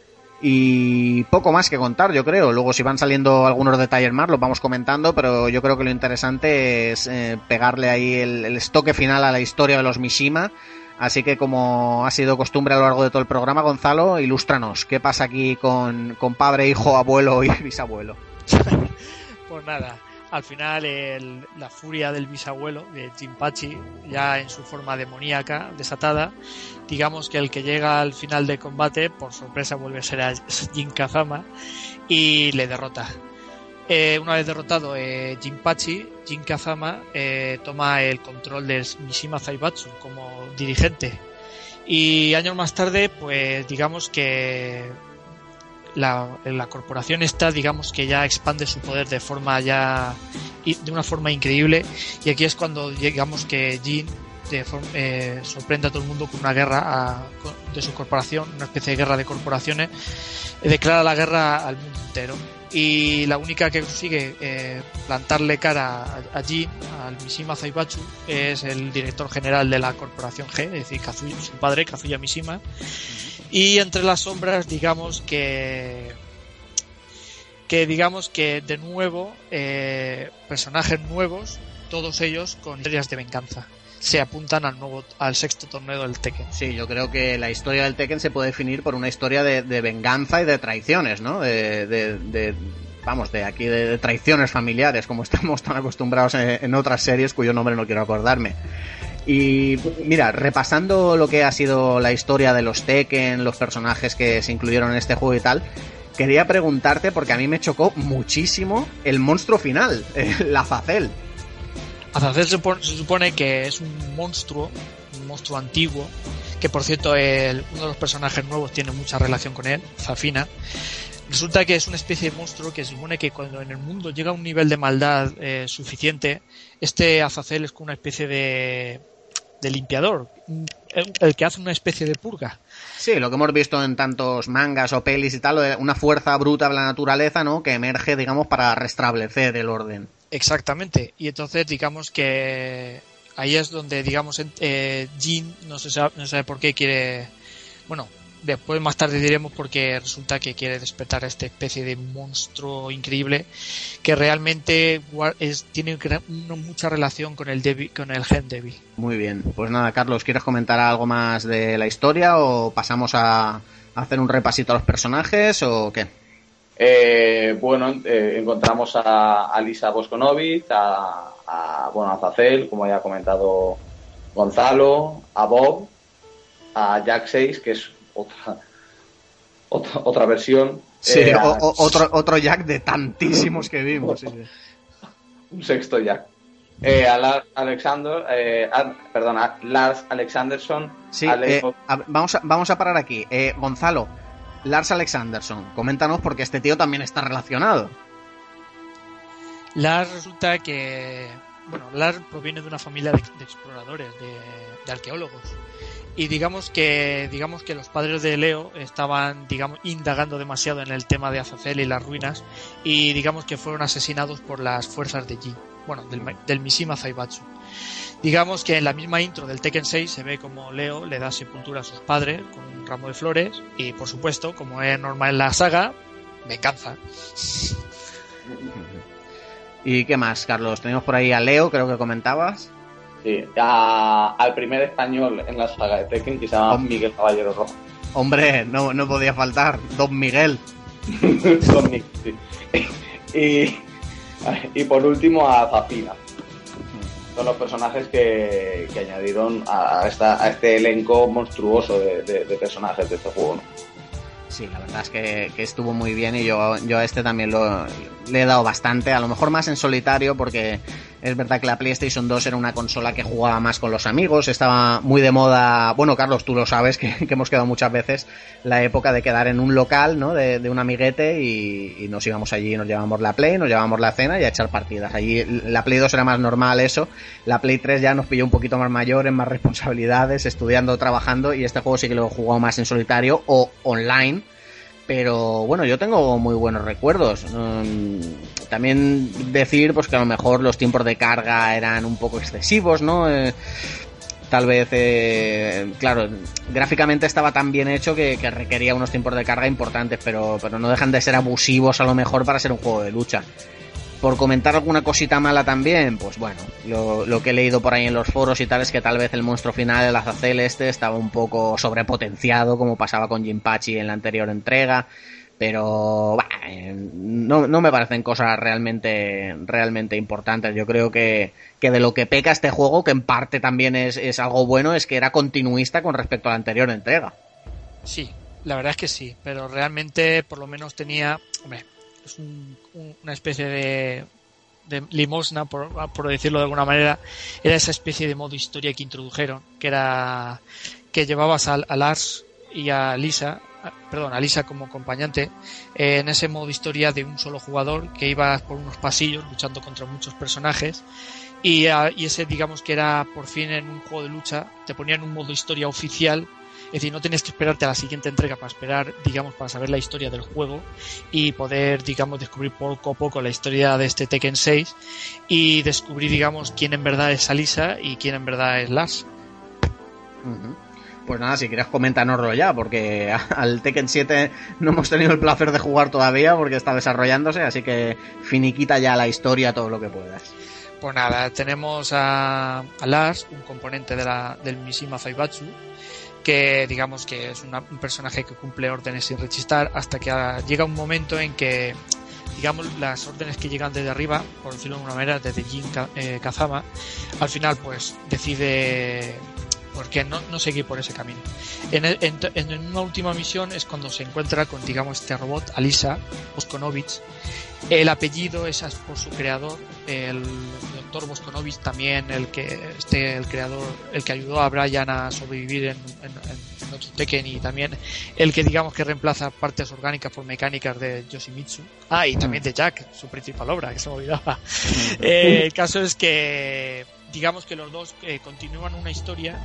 Y poco más que contar, yo creo. Luego, si van saliendo algunos detalles más, los vamos comentando, pero yo creo que lo interesante es eh, pegarle ahí el, el estoque final a la historia de los Mishima. Así que, como ha sido costumbre a lo largo de todo el programa, Gonzalo, ilústranos. ¿Qué pasa aquí con, con padre, hijo, abuelo y *laughs* bisabuelo? *laughs* Pues nada, al final el- la furia del bisabuelo de Jinpachi, ya en su forma demoníaca, desatada, digamos que el que llega al final del combate, por sorpresa vuelve a ser a Jin Kazama y le derrota. Eh, una vez derrotado eh, Jinpachi, Jin Kazama eh, toma el control del Mishima Zaibatsu como dirigente. Y años más tarde, pues digamos que la, corporación esta, digamos que ya expande su poder de forma ya de una forma increíble y aquí es cuando digamos que Jin de form- eh, sorprende a todo el mundo con una guerra de su corporación, una especie de guerra de corporaciones, declara la guerra al mundo entero y la única que consigue eh, plantarle cara a, a Jin, al Mishima Zaibatsu, es el director general de la corporación G, es decir, Kazuya- su padre, Kazuya Mishima, y entre las sombras, digamos que. Que digamos que de nuevo, eh, personajes nuevos, todos ellos con historias de venganza. Se apuntan al nuevo, al sexto torneo del Tekken. Sí, yo creo que la historia del Tekken se puede definir por una historia de, venganza y de traiciones, ¿no? De, de- de- vamos, de aquí de, de traiciones familiares, como *laughs* estamos tan acostumbrados en, en otras series cuyo nombre no quiero acordarme. Y mira, repasando lo que ha sido la historia de los Tekken, los personajes que se incluyeron en este juego y tal, quería preguntarte, porque a mí me chocó muchísimo el monstruo final, *laughs* la Facel. Azazel se, se supone que es un monstruo, un monstruo antiguo, que por cierto el- uno de los personajes nuevos tiene mucha relación con él, Zafina. Resulta que es una especie de monstruo que se supone que cuando en el mundo llega a un nivel de maldad eh, suficiente, este Azazel es como una especie de, de limpiador, el que hace una especie de purga. Sí, lo que hemos visto en tantos mangas o pelis y tal, una fuerza bruta de la naturaleza, ¿no? Que emerge, digamos, para restablecer el orden. Exactamente. Y entonces digamos que ahí es donde digamos eh, Jin no se sabe, no sabe por qué quiere bueno después más tarde diremos porque resulta que quiere despertar a esta especie de monstruo increíble que realmente es, tiene una- mucha relación con el Devi, con el gen Devi. Muy bien. Pues nada, Carlos, ¿quieres comentar algo más de la historia o pasamos a hacer un repasito a los personajes o qué? Eh, bueno, eh, encontramos a, a Lisa Boskonovic, a, a, bueno, a Zacel, como ya ha comentado Gonzalo, a Bob, a Jack 6, que es otra, *laughs* otra, otra versión. Sí, eh, a- o- o- otro, otro Jack de tantísimos que vimos. sí, sí. *laughs* un sexto Jack. Eh, a Lars Alexander, a- perdón, a Lars Alexanderson, Sí, a- vamos, a, vamos a parar aquí. Eh, Gonzalo, Lars Alexanderson, coméntanos porque este tío también está relacionado. Lars resulta que bueno Lars proviene de una familia de, exploradores de, arqueólogos y digamos que digamos que los padres de Leo estaban digamos indagando demasiado en el tema de Azazel y las ruinas y digamos que fueron asesinados por las fuerzas de Jin bueno del, del Mishima Zaibatsu digamos que en la misma intro del Tekken 6 se ve como Leo le da sepultura a sus padres un ramo de flores y por supuesto como es normal en la saga venganza ¿Y qué más, Carlos? Tenemos por ahí a Leo, creo que comentabas. sí, a- al primer español en la saga de Tekken, que se llama Hombre. Miguel Caballero Rojo. Hombre, no, no podía faltar. Don Miguel. *laughs* Don Nick, sí. y, y por último a Zafina. Son los personajes que, que añadieron a, esta, a este elenco monstruoso de, de- personajes de este juego. ¿no? Sí, la verdad es que, que estuvo muy bien y yo, yo a este también lo, le he dado bastante, a lo mejor más en solitario porque Es verdad que la PlayStation 2 era una consola que jugaba más con los amigos, estaba muy de moda, bueno Carlos, tú lo sabes, *laughs* que, hemos quedado muchas veces, la época de quedar en un local, ¿no? De, de un amiguete y, nos íbamos allí, nos llevábamos la Play, nos llevábamos la cena y a echar partidas. Allí la Play 2 era más normal eso, la Play 3 ya nos pilló un poquito más mayor, en más *laughs* responsabilidades, estudiando, trabajando y este juego sí que lo he jugado más en solitario o online pero bueno, yo tengo muy buenos recuerdos. Um, también decir pues que a lo mejor los tiempos de carga eran un poco excesivos, ¿no? Eh, tal vez, eh, claro, gráficamente estaba tan bien hecho que, que, requería unos tiempos de carga importantes, pero, pero no dejan de ser abusivos a lo mejor para ser un juego de lucha. Por comentar alguna cosita mala también, pues bueno, lo, lo, que he leído por ahí en los foros y tal es que tal vez el monstruo final, el Azazel este, estaba un poco sobrepotenciado, como pasaba con Jinpachi en la anterior entrega, pero bah, no, no, me parecen cosas realmente, realmente importantes. Yo creo que, que, de lo que peca este juego, que en parte también es, es algo bueno, es que era continuista con respecto a la anterior entrega. Sí, la verdad es que sí, pero realmente por lo menos tenía, hombre, es un, un, una especie de, de limosna, por, por, decirlo de alguna manera, era esa especie de modo historia que introdujeron, que era que llevabas a, a Lars y a Lisa, perdón, a Lisa como acompañante, eh, en ese modo historia de un solo jugador que ibas por unos pasillos luchando contra muchos personajes y, uh, y ese digamos que era por fin en un juego de lucha, te ponían un modo historia oficial es decir, no tienes que esperarte a la siguiente entrega para esperar, digamos, para saber la historia del juego y poder, digamos, descubrir poco a poco la historia de este Tekken 6 y descubrir, digamos, quién en verdad es Alisa y quién en verdad es Lars. Uh -huh. Pues nada, si quieres coméntanoslo ya, porque al Tekken 7 no hemos tenido el placer de jugar todavía porque está desarrollándose, así que finiquita ya la historia todo lo que puedas. Pues nada, tenemos a, a Lars, un componente de la, del Mishima Zaibatsu, que digamos que es una, un personaje que cumple órdenes sin rechistar hasta que llega un momento en que digamos las órdenes que llegan desde arriba por decirlo de alguna manera desde Jin eh, Kazama al final pues decide porque no, no seguir por ese camino. En, el, en, en, una última misión es cuando se encuentra con digamos este robot Alisa Boskonovich el apellido es por su creador el doctor Boskonovich también el que este el creador el que ayudó a Brian a sobrevivir en, en, en otro Tekken y también el que digamos que reemplaza partes orgánicas por mecánicas de Yoshimitsu. Ah y también de Jack su principal obra que se me olvidaba. *laughs* Eh, el caso es que digamos que los dos eh, continúan una historia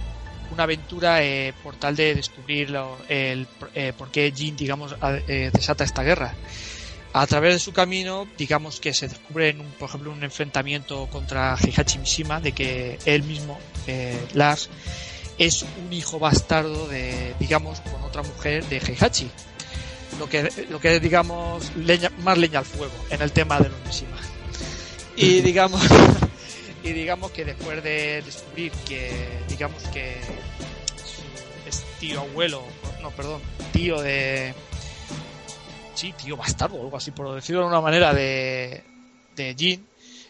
una aventura eh, por tal de descubrir lo, el, eh, por qué Jin digamos eh, desata esta guerra a través de su camino, digamos que se descubre, en un, por ejemplo, un enfrentamiento contra Heihachi Mishima, de que él mismo, eh, Lars, es un hijo bastardo de, digamos, con otra mujer de Heihachi. Lo que, lo que es, digamos, leña, más leña al fuego en el tema de los Mishima. Y *laughs* digamos, y digamos que después de descubrir que, digamos que es tío abuelo, no, perdón, tío de, sí, tío bastardo o algo así, por decirlo de una manera, de, de Jin,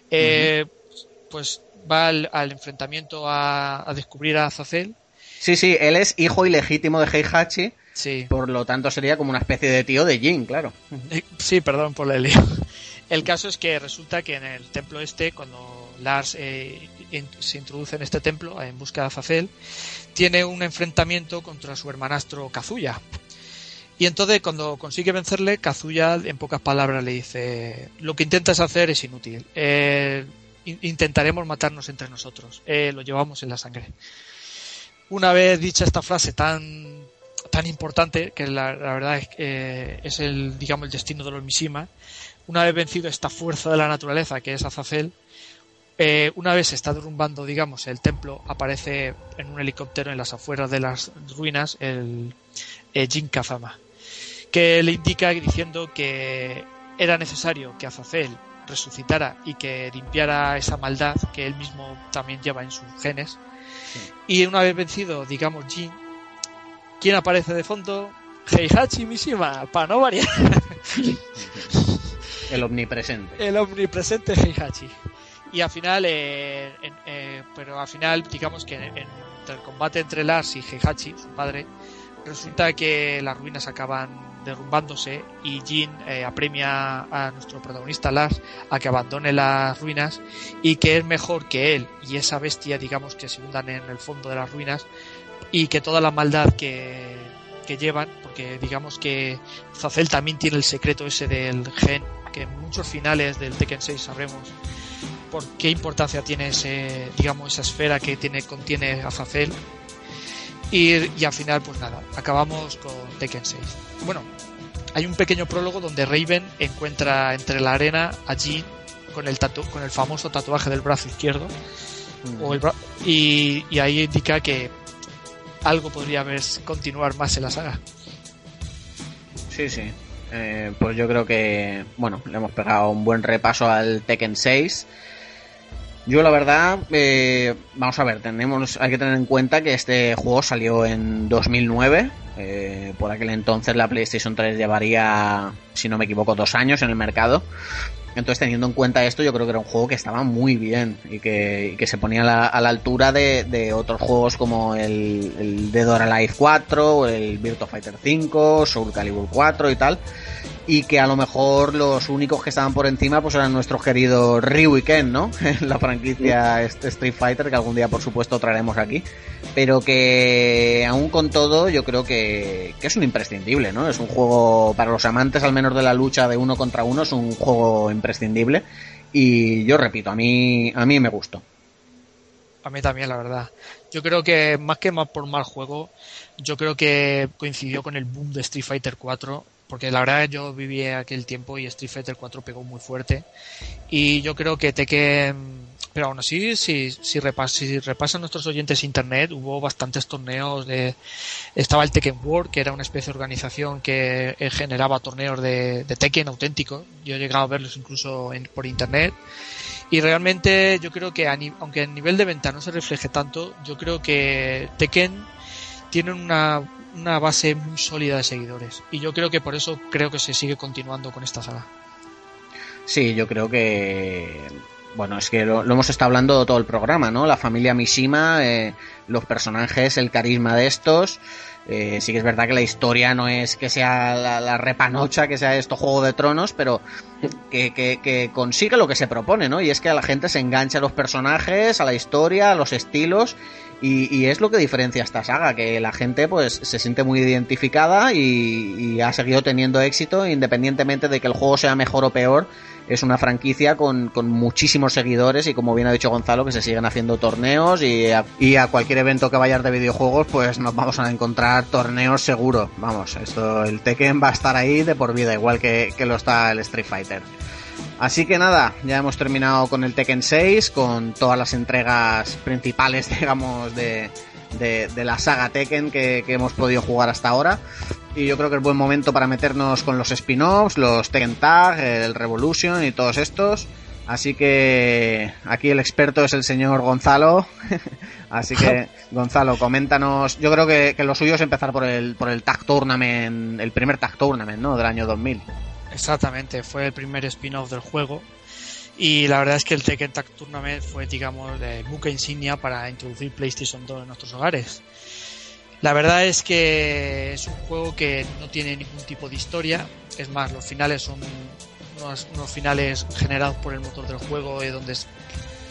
eh, uh -huh. pues va al, al enfrentamiento a, a, descubrir a Azazel. Sí, sí, él es hijo ilegítimo de Heihachi. Sí. Por lo tanto sería como una especie de tío de Jin, claro. Eh, sí, perdón por el lío. *laughs* El caso es que resulta que en el templo este, cuando Lars eh, in, se introduce en este templo en busca de Azazel, tiene un enfrentamiento contra su hermanastro Kazuya, y entonces cuando consigue vencerle, Kazuya en pocas palabras le dice, lo que intentas hacer es inútil. Eh, intentaremos matarnos entre nosotros. Eh, lo llevamos en la sangre. Una vez dicha esta frase tan tan importante que la, verdad es eh, es el digamos el destino de los Mishima una vez vencido esta fuerza de la naturaleza que es Azazel eh, una vez se está derrumbando digamos el templo aparece en un helicóptero en las afueras de las ruinas el eh, Jin Kazama que le indica diciendo que era necesario que Azazel resucitara y que limpiara esa maldad que él mismo también lleva en sus genes. Sí. Y una vez vencido, digamos, Jin, ¿quién aparece de fondo? Heihachi Mishima, para no variar. *laughs* El omnipresente. El omnipresente Heihachi. Y al final, eh, en, eh, pero al final, digamos que en, el combate entre Lars y Heihachi, su padre, resulta que las ruinas acaban derrumbándose y Jin eh, apremia a nuestro protagonista Lars a que abandone las ruinas y que es mejor que él y esa bestia, digamos, que se hundan en el fondo de las ruinas y que toda la maldad que, que llevan, porque digamos que Zacel también tiene el secreto ese del gen, que en muchos finales del Tekken 6 sabremos por qué importancia tiene ese, digamos, esa esfera que tiene, contiene Azazel. Y, y al final, pues nada, acabamos con Tekken 6. Bueno, hay un pequeño prólogo donde Raven encuentra entre la arena a Jean con el, tatu con el famoso tatuaje del brazo izquierdo. Y ahí indica que algo podría haber continuar más en la saga. Sí, sí. Eh, pues yo creo que, bueno, le hemos pegado un buen repaso al Tekken 6. Yo la verdad, eh, vamos a ver, tenemos, hay que tener en cuenta que este juego salió en 2009. eh, por aquel entonces la PlayStation 3 llevaría, si no me equivoco, dos años en el mercado. Entonces, teniendo en cuenta esto, yo creo que era un juego que estaba muy bien y que, que se ponía a la, a la altura de, otros juegos como el, el Dead or Alive 4, o el Virtua Fighter 5, Soul Calibur 4 y tal. Y que a lo mejor los únicos que estaban por encima pues eran nuestros queridos Ryu y Ken, ¿no? *laughs* la franquicia Street Fighter que algún día por supuesto traeremos aquí. Pero que aún con todo yo creo que, que es un imprescindible, ¿no? Es un juego para los amantes al menos de la lucha de uno contra uno, es un juego imprescindible. Y yo repito, a mí, a mí me gustó. A mí también, la verdad. Yo creo que más que más por mal juego, yo creo que coincidió con el boom de Street Fighter 4, porque la verdad yo viví aquel tiempo y Street Fighter 4 pegó muy fuerte. Y yo creo que Tekken, pero aún así, si, si, repas, si repasan nuestros oyentes internet, hubo bastantes torneos de, estaba el Tekken World, que era una especie de organización que eh, generaba torneos de, de Tekken auténticos. Yo he llegado a verlos incluso por internet. Y realmente yo creo que aunque a nivel de venta no se refleje tanto, yo creo que Tekken tiene una, una base muy sólida de seguidores. Y yo creo que por eso creo que se sigue continuando con esta saga. Sí, yo creo que. Bueno, es que lo, hemos estado hablando todo el programa, ¿no? La familia Mishima, eh, los personajes, el carisma de estos. Eh, sí que es verdad que la historia no es que sea la, la repanocha, que sea esto Juego de Tronos, pero que, que, que consigue lo que se propone, ¿no? Y es que a la gente se engancha a los personajes, a la historia, a los estilos. Y, es lo que diferencia esta saga, que la gente pues se siente muy identificada y, y ha seguido teniendo éxito independientemente de que el juego sea mejor o peor. Es una franquicia con, con muchísimos seguidores y como bien ha dicho Gonzalo, que se siguen haciendo torneos y a, y a cualquier evento que vayas de videojuegos, pues nos vamos a encontrar torneos seguro. Vamos, esto, el Tekken va a estar ahí de por vida, igual que, que lo está el Street Fighter. Así que nada, ya hemos terminado con el Tekken 6, con todas las entregas principales, *laughs* digamos, de, de, de la saga Tekken que, que, hemos podido jugar hasta ahora. Y yo creo que es buen momento para meternos con los spin-offs, los Tekken Tag, el Revolution y todos estos. Así que aquí el experto es el señor Gonzalo. *laughs* Así que, *laughs* Gonzalo, coméntanos. Yo creo que, que, lo suyo es empezar por el, por el Tag Tournament, el primer Tag Tournament, ¿no? Del año 2000. Exactamente, fue el primer spin-off del juego. Y la verdad es que el Tekken Tag Tournament fue, digamos, el buque insignia para introducir PlayStation 2 en nuestros hogares. La verdad es que es un juego que no tiene ningún tipo de historia. Es más, los finales son unos, finales generados por el motor del juego y donde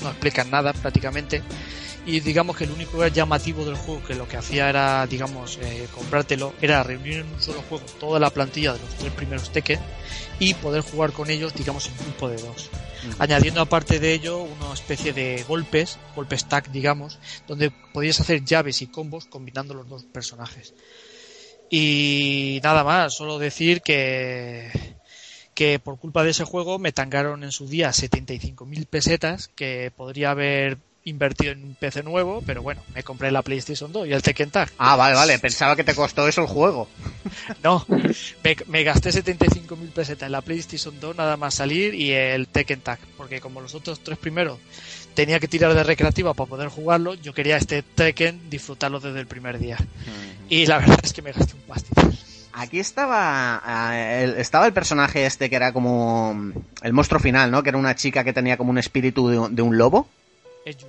no explican nada prácticamente. Y digamos que el único llamativo del juego que lo que hacía era, digamos, eh, comprártelo, era reunir en un solo juego toda la plantilla de los tres primeros Tekken y poder jugar con ellos, digamos, en grupo de dos. Añadiendo aparte de ello una especie de golpes, golpes tag, digamos, donde podías hacer llaves y combos combinando los dos personajes. Y nada más, solo decir que que por culpa de ese juego me tangaron en su día 75.000 pesetas que podría haber invertido en un PC nuevo, pero bueno, me compré la PlayStation 2 y el Tekken Tag. Ah, vale, vale, pensaba que te costó eso el juego. *laughs* no, me, me gasté 75.000 pesetas en la PlayStation 2 nada más salir y el Tekken Tag, porque como los otros tres primeros tenía que tirar de recreativa para poder jugarlo, yo quería este Tekken disfrutarlo desde el primer día. Y la verdad es que me gasté un pastizal. Aquí estaba el, estaba el personaje este que era como el monstruo final, ¿no? Que era una chica que tenía como un espíritu de, de un lobo. Eju.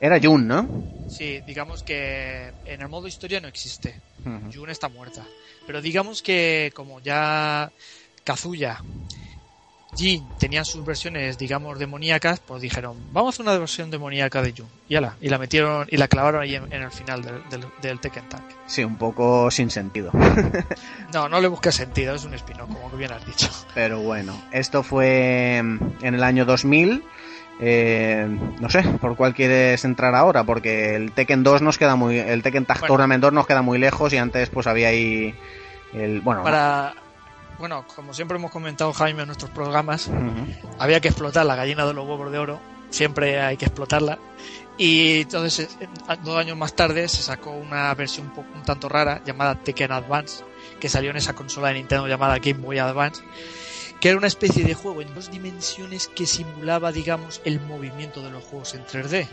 Era Jun, ¿no? Sí, digamos que en el modo historia no existe. Ujú. Jun está muerta. Pero digamos que como ya Kazuya, Jin tenían sus versiones, digamos, demoníacas, pues dijeron, vamos a hacer una versión demoníaca de Jun. Y ala, y la metieron y la clavaron ahí en, en el final del, del, del Tekken Tag. Sí, un poco sin sentido. *laughs* No, no le busques sentido, es un espino, como bien has dicho. Pero bueno, esto fue mm, en el año 2000. Eh, no sé, ¿por cuál quieres entrar ahora? Porque el Tekken 2 nos queda muy... El Tekken Tag Bueno. Tournament 2 nos queda muy lejos y antes pues había ahí... El, bueno, Para, bueno, como siempre hemos comentado Jaime en nuestros programas, había que explotar la gallina de los huevos de oro, siempre hay que explotarla. Y entonces, eh, dos años más tarde, se sacó una versión un, poco, un tanto rara llamada Tekken Advance, que salió en esa consola de Nintendo llamada Game Boy Advance, que era una especie de juego en dos dimensiones que simulaba, digamos, el movimiento de los juegos en 3D.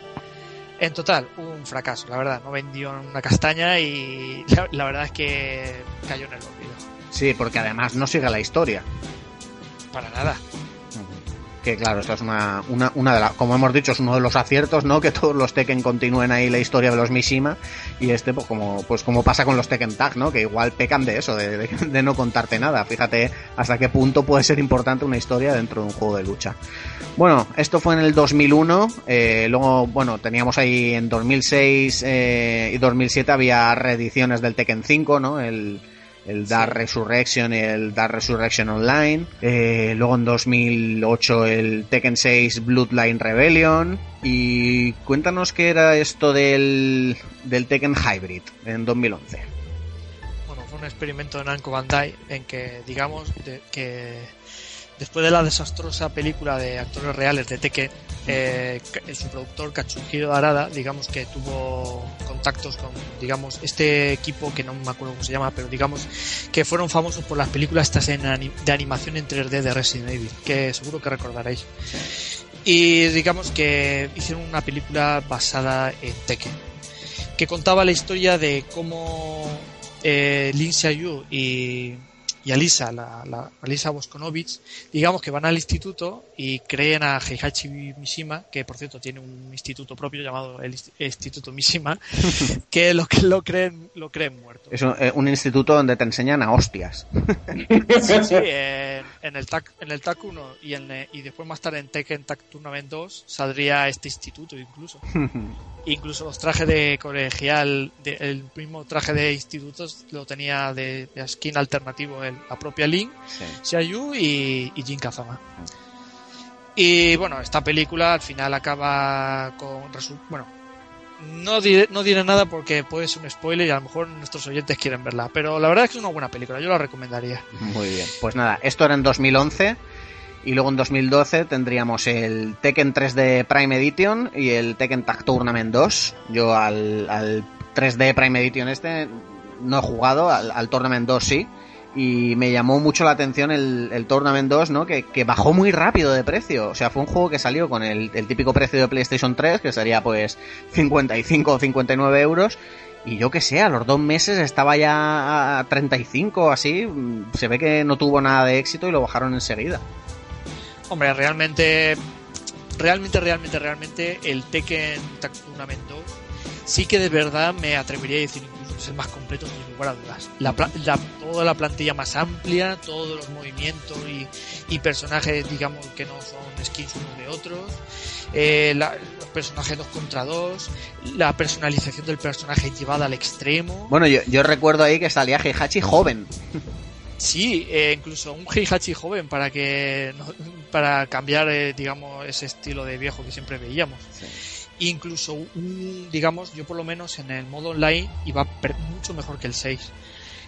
En total, un fracaso, la verdad, no vendió una castaña y *laughs* la, la verdad es que cayó en el olvido. Sí, porque además no sigue la historia. Para nada. Que claro, esta es una, una, una de las, como hemos dicho, es uno de los aciertos, ¿no? *laughs* Que todos los Tekken continúen ahí la historia de los Mishima. Y este, pues como, pues como pasa con los Tekken Tag, ¿no? Que igual pecan de eso, de, de- de no contarte nada. Fíjate hasta qué punto puede ser importante una historia dentro de un juego de lucha. Bueno, esto fue en el 2001. eh, luego, bueno, teníamos ahí en 2006 eh, y 2007 había reediciones del Tekken 5, ¿no? El, el Dark Resurrection y el Dark Resurrection Online. Eh, luego en 2008 el Tekken 6 Bloodline Rebellion. Y cuéntanos qué era esto del, del Tekken Hybrid en 2011. bueno, fue un experimento de Namco Bandai en que, digamos, de- que después de la desastrosa película de actores reales de Tekken, eh, su productor Katsuhiro Arada, digamos que tuvo contactos con, digamos, este equipo que no me acuerdo cómo se llama, pero digamos que fueron famosos por las películas estas en de animación en 3D de Resident Evil, que seguro que recordaréis. Y digamos que hicieron una película basada en Tekken, que contaba la historia de cómo eh, Lin Xiaoyu y, y Alisa, la, la- Alisa Boskonovich, digamos que van al instituto y creen a Heihachi Mishima, que por cierto tiene un instituto propio llamado el Inst- Instituto Mishima, *laughs* que lo lo creen, lo creen muerto. Es un, eh, un instituto donde te enseñan a hostias. *laughs* Sí, sí, *laughs* en, en el TAC, en el TAC 1 y, en, eh, y después más tarde en Tekken TAC Tournament 2 saldría este instituto incluso. Incluso los trajes de colegial, de- el mismo traje de institutos lo tenía de, de skin alternativo el, la propia Link, Sí. Xiaoyu y, y Jin Kazama. Y bueno, esta película al final acaba con bueno, no diré, no diré nada porque puede ser un spoiler y a lo mejor nuestros oyentes quieren verla, pero la verdad es que es una buena película, yo la recomendaría. Muy bien. Pues nada, esto era en 2011 y luego en 2012 tendríamos el Tekken 3D Prime Edition y el Tekken Tag Tournament 2. Yo al, al 3D Prime Edition este no he jugado, al, al Tournament 2 sí. Y me llamó mucho la atención el, el Tournament 2, ¿no? Que, que bajó muy rápido de precio. O sea, fue un juego que salió con el, el típico precio de PlayStation 3, que sería pues 55 o 59 euros. Y yo que sé, a los dos meses estaba ya a 35 o así. Mm, Se ve que no tuvo nada de éxito y lo bajaron enseguida. Hombre, realmente, realmente, realmente, realmente, el Tekken Tournament 2 sí que de verdad me atrevería a decir es el más completo sin lugar a dudas. La, la- toda la plantilla más amplia, todos los movimientos y, y personajes, digamos, que no son skins unos de otros, eh, la- los personajes dos contra dos, la personalización del personaje llevada al extremo. Bueno, yo, yo recuerdo ahí que salía Heihachi joven. Sí, eh, incluso un Heihachi joven para que para cambiar, eh, digamos, ese estilo de viejo que siempre veíamos. Incluso un, digamos, yo por lo menos en el modo online iba mucho mejor que el 6.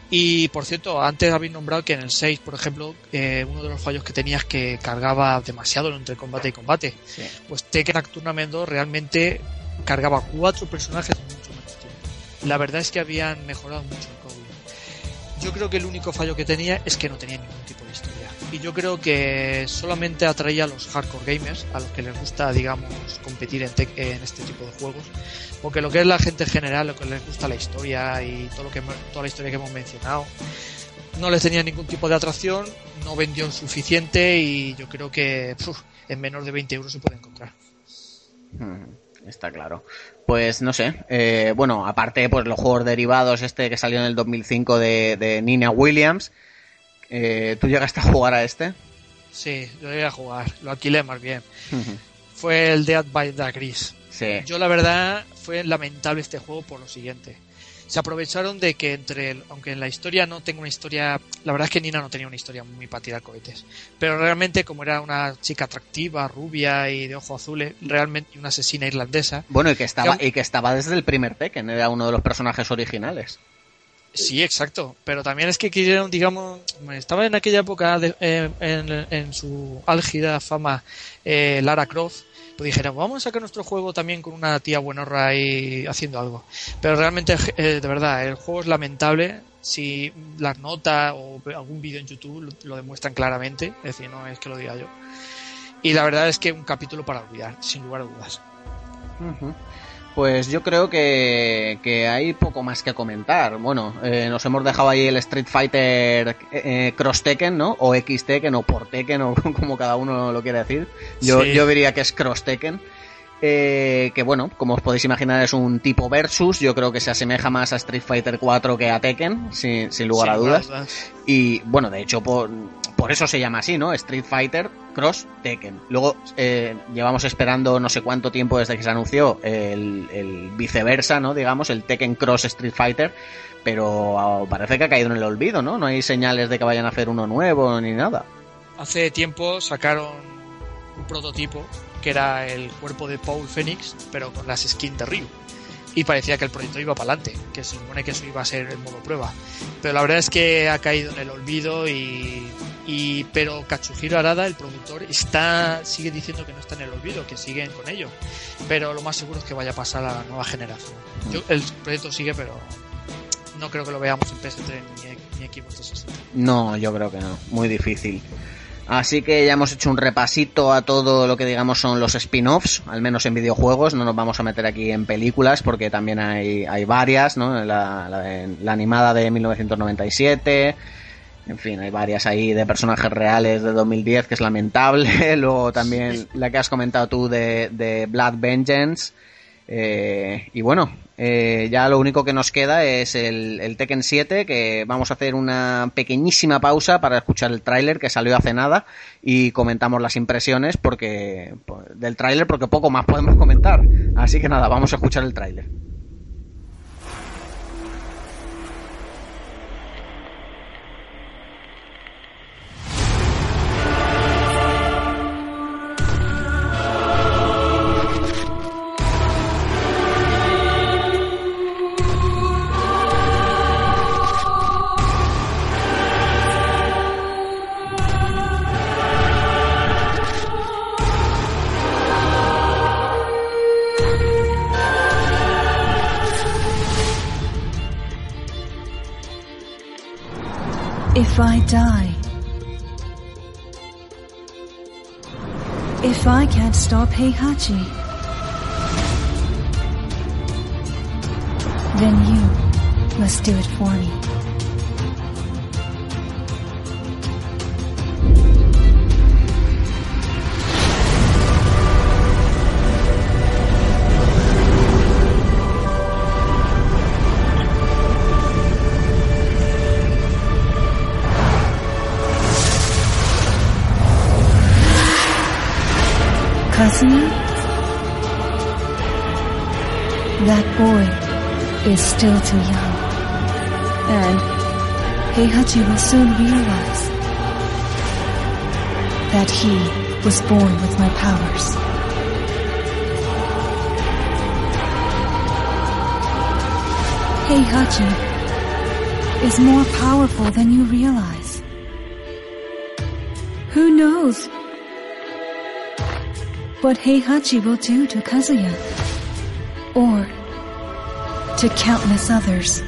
Y por cierto, antes habéis nombrado que en el 6, por ejemplo, eh, uno de los fallos que tenía es que cargaba demasiado entre combate y combate. Pues Tekken 2 realmente cargaba cuatro personajes en mucho menos tiempo. La verdad es que habían mejorado mucho el código. Yo creo que el único fallo que tenía es que no tenía ningún tipo. Y yo creo que solamente atraía a los hardcore gamers, a los que les gusta, digamos, competir en, en este tipo de juegos. Porque lo que es la gente en general, lo que les gusta la historia y todo lo que, toda la historia que hemos mencionado, no les tenía ningún tipo de atracción, no vendió suficiente y yo creo que en menos de 20 euros se puede encontrar. Mm. Está claro. Pues no sé. eh, bueno, aparte, pues los juegos derivados, este que salió en el 2005 de, de Nina Williams. Eh, ¿Tú llegaste a jugar a este? Sí, yo llegué a jugar, lo alquilé más bien. Fue el Dead by the Gris. Sí. Yo la verdad fue lamentable este juego por lo siguiente. Se aprovecharon de que entre, el- aunque en la historia no tengo una historia, la verdad es que Nina no tenía una historia muy para tirar cohetes, pero realmente como era una chica atractiva, rubia y de ojos azules, realmente una asesina irlandesa, Bueno, y que estaba, y que estaba desde el primer Tekken, era uno de los personajes originales. Sí, exacto. Pero también es que quisieron, digamos, estaba en aquella época de- eh, en, su álgida fama eh, Lara Croft. Pues dijeron, vamos a sacar nuestro juego también con una tía buenorra ahí haciendo algo. Pero realmente, eh, de verdad, el juego es lamentable. Si las notas o algún vídeo en YouTube lo demuestran claramente, es decir, no es que lo diga yo. Y la verdad es que un capítulo para olvidar, sin lugar a dudas. Pues yo creo que, que hay poco más que comentar. Bueno, eh, nos hemos dejado ahí el Street Fighter eh, Cross Tekken, ¿no? O X Tekken o por Tekken o *laughs* como cada uno lo quiere decir. Yo, Sí. yo diría que es Cross Tekken. Eh, que bueno, como os podéis imaginar es un tipo versus, yo creo que se asemeja más a Street Fighter 4 que a Tekken, sin, sin lugar a dudas. Y bueno, de hecho, por, por eso se llama así, ¿no? Street Fighter Cross Tekken. Luego eh, llevamos esperando no sé cuánto tiempo desde que se anunció el, el viceversa, ¿no? Digamos, el Tekken Cross Street Fighter. Pero ah, parece que ha caído en el olvido, ¿no? No hay señales de que vayan a hacer uno nuevo ni nada. Hace tiempo sacaron un prototipo que era el cuerpo de Paul Phoenix, pero con las skins de Ryu. Y parecía que el proyecto iba para adelante, que se supone que eso iba a ser el modo prueba. Pero la verdad es que ha caído en el olvido y. y pero Katsuhiro Arada, el productor, está sigue diciendo que no está en el olvido, que siguen con ello. Pero lo más seguro es que vaya a pasar a la nueva generación. Yo- el proyecto sigue, pero no creo que lo veamos en PS3 ni, ni Xbox 360. No, yo creo que no. Muy difícil. Así que ya hemos hecho un repasito a todo lo que digamos son los spin-offs, al menos en videojuegos. No nos vamos a meter aquí en películas porque también hay, hay varias, ¿no? La, la la animada de 1997. En fin, hay varias ahí de personajes reales de 2010 que es lamentable. *laughs* Luego también la que has comentado tú de, de Blood Vengeance. Eh, y bueno, eh, ya lo único que nos queda es el, el Tekken 7, que vamos a hacer una pequeñísima pausa para escuchar el tráiler que salió hace nada y comentamos las impresiones porque pues, del tráiler porque poco más podemos comentar. Así que nada, vamos a escuchar el tráiler. If I die, if I can't stop Heihachi, then you must do it for me. Kazuya? That boy is still too young. And Heihachi will soon realize that he was born with my powers. Heihachi is more powerful than you realize. Who knows what Heihachi will do to Kazuya. Or to countless others.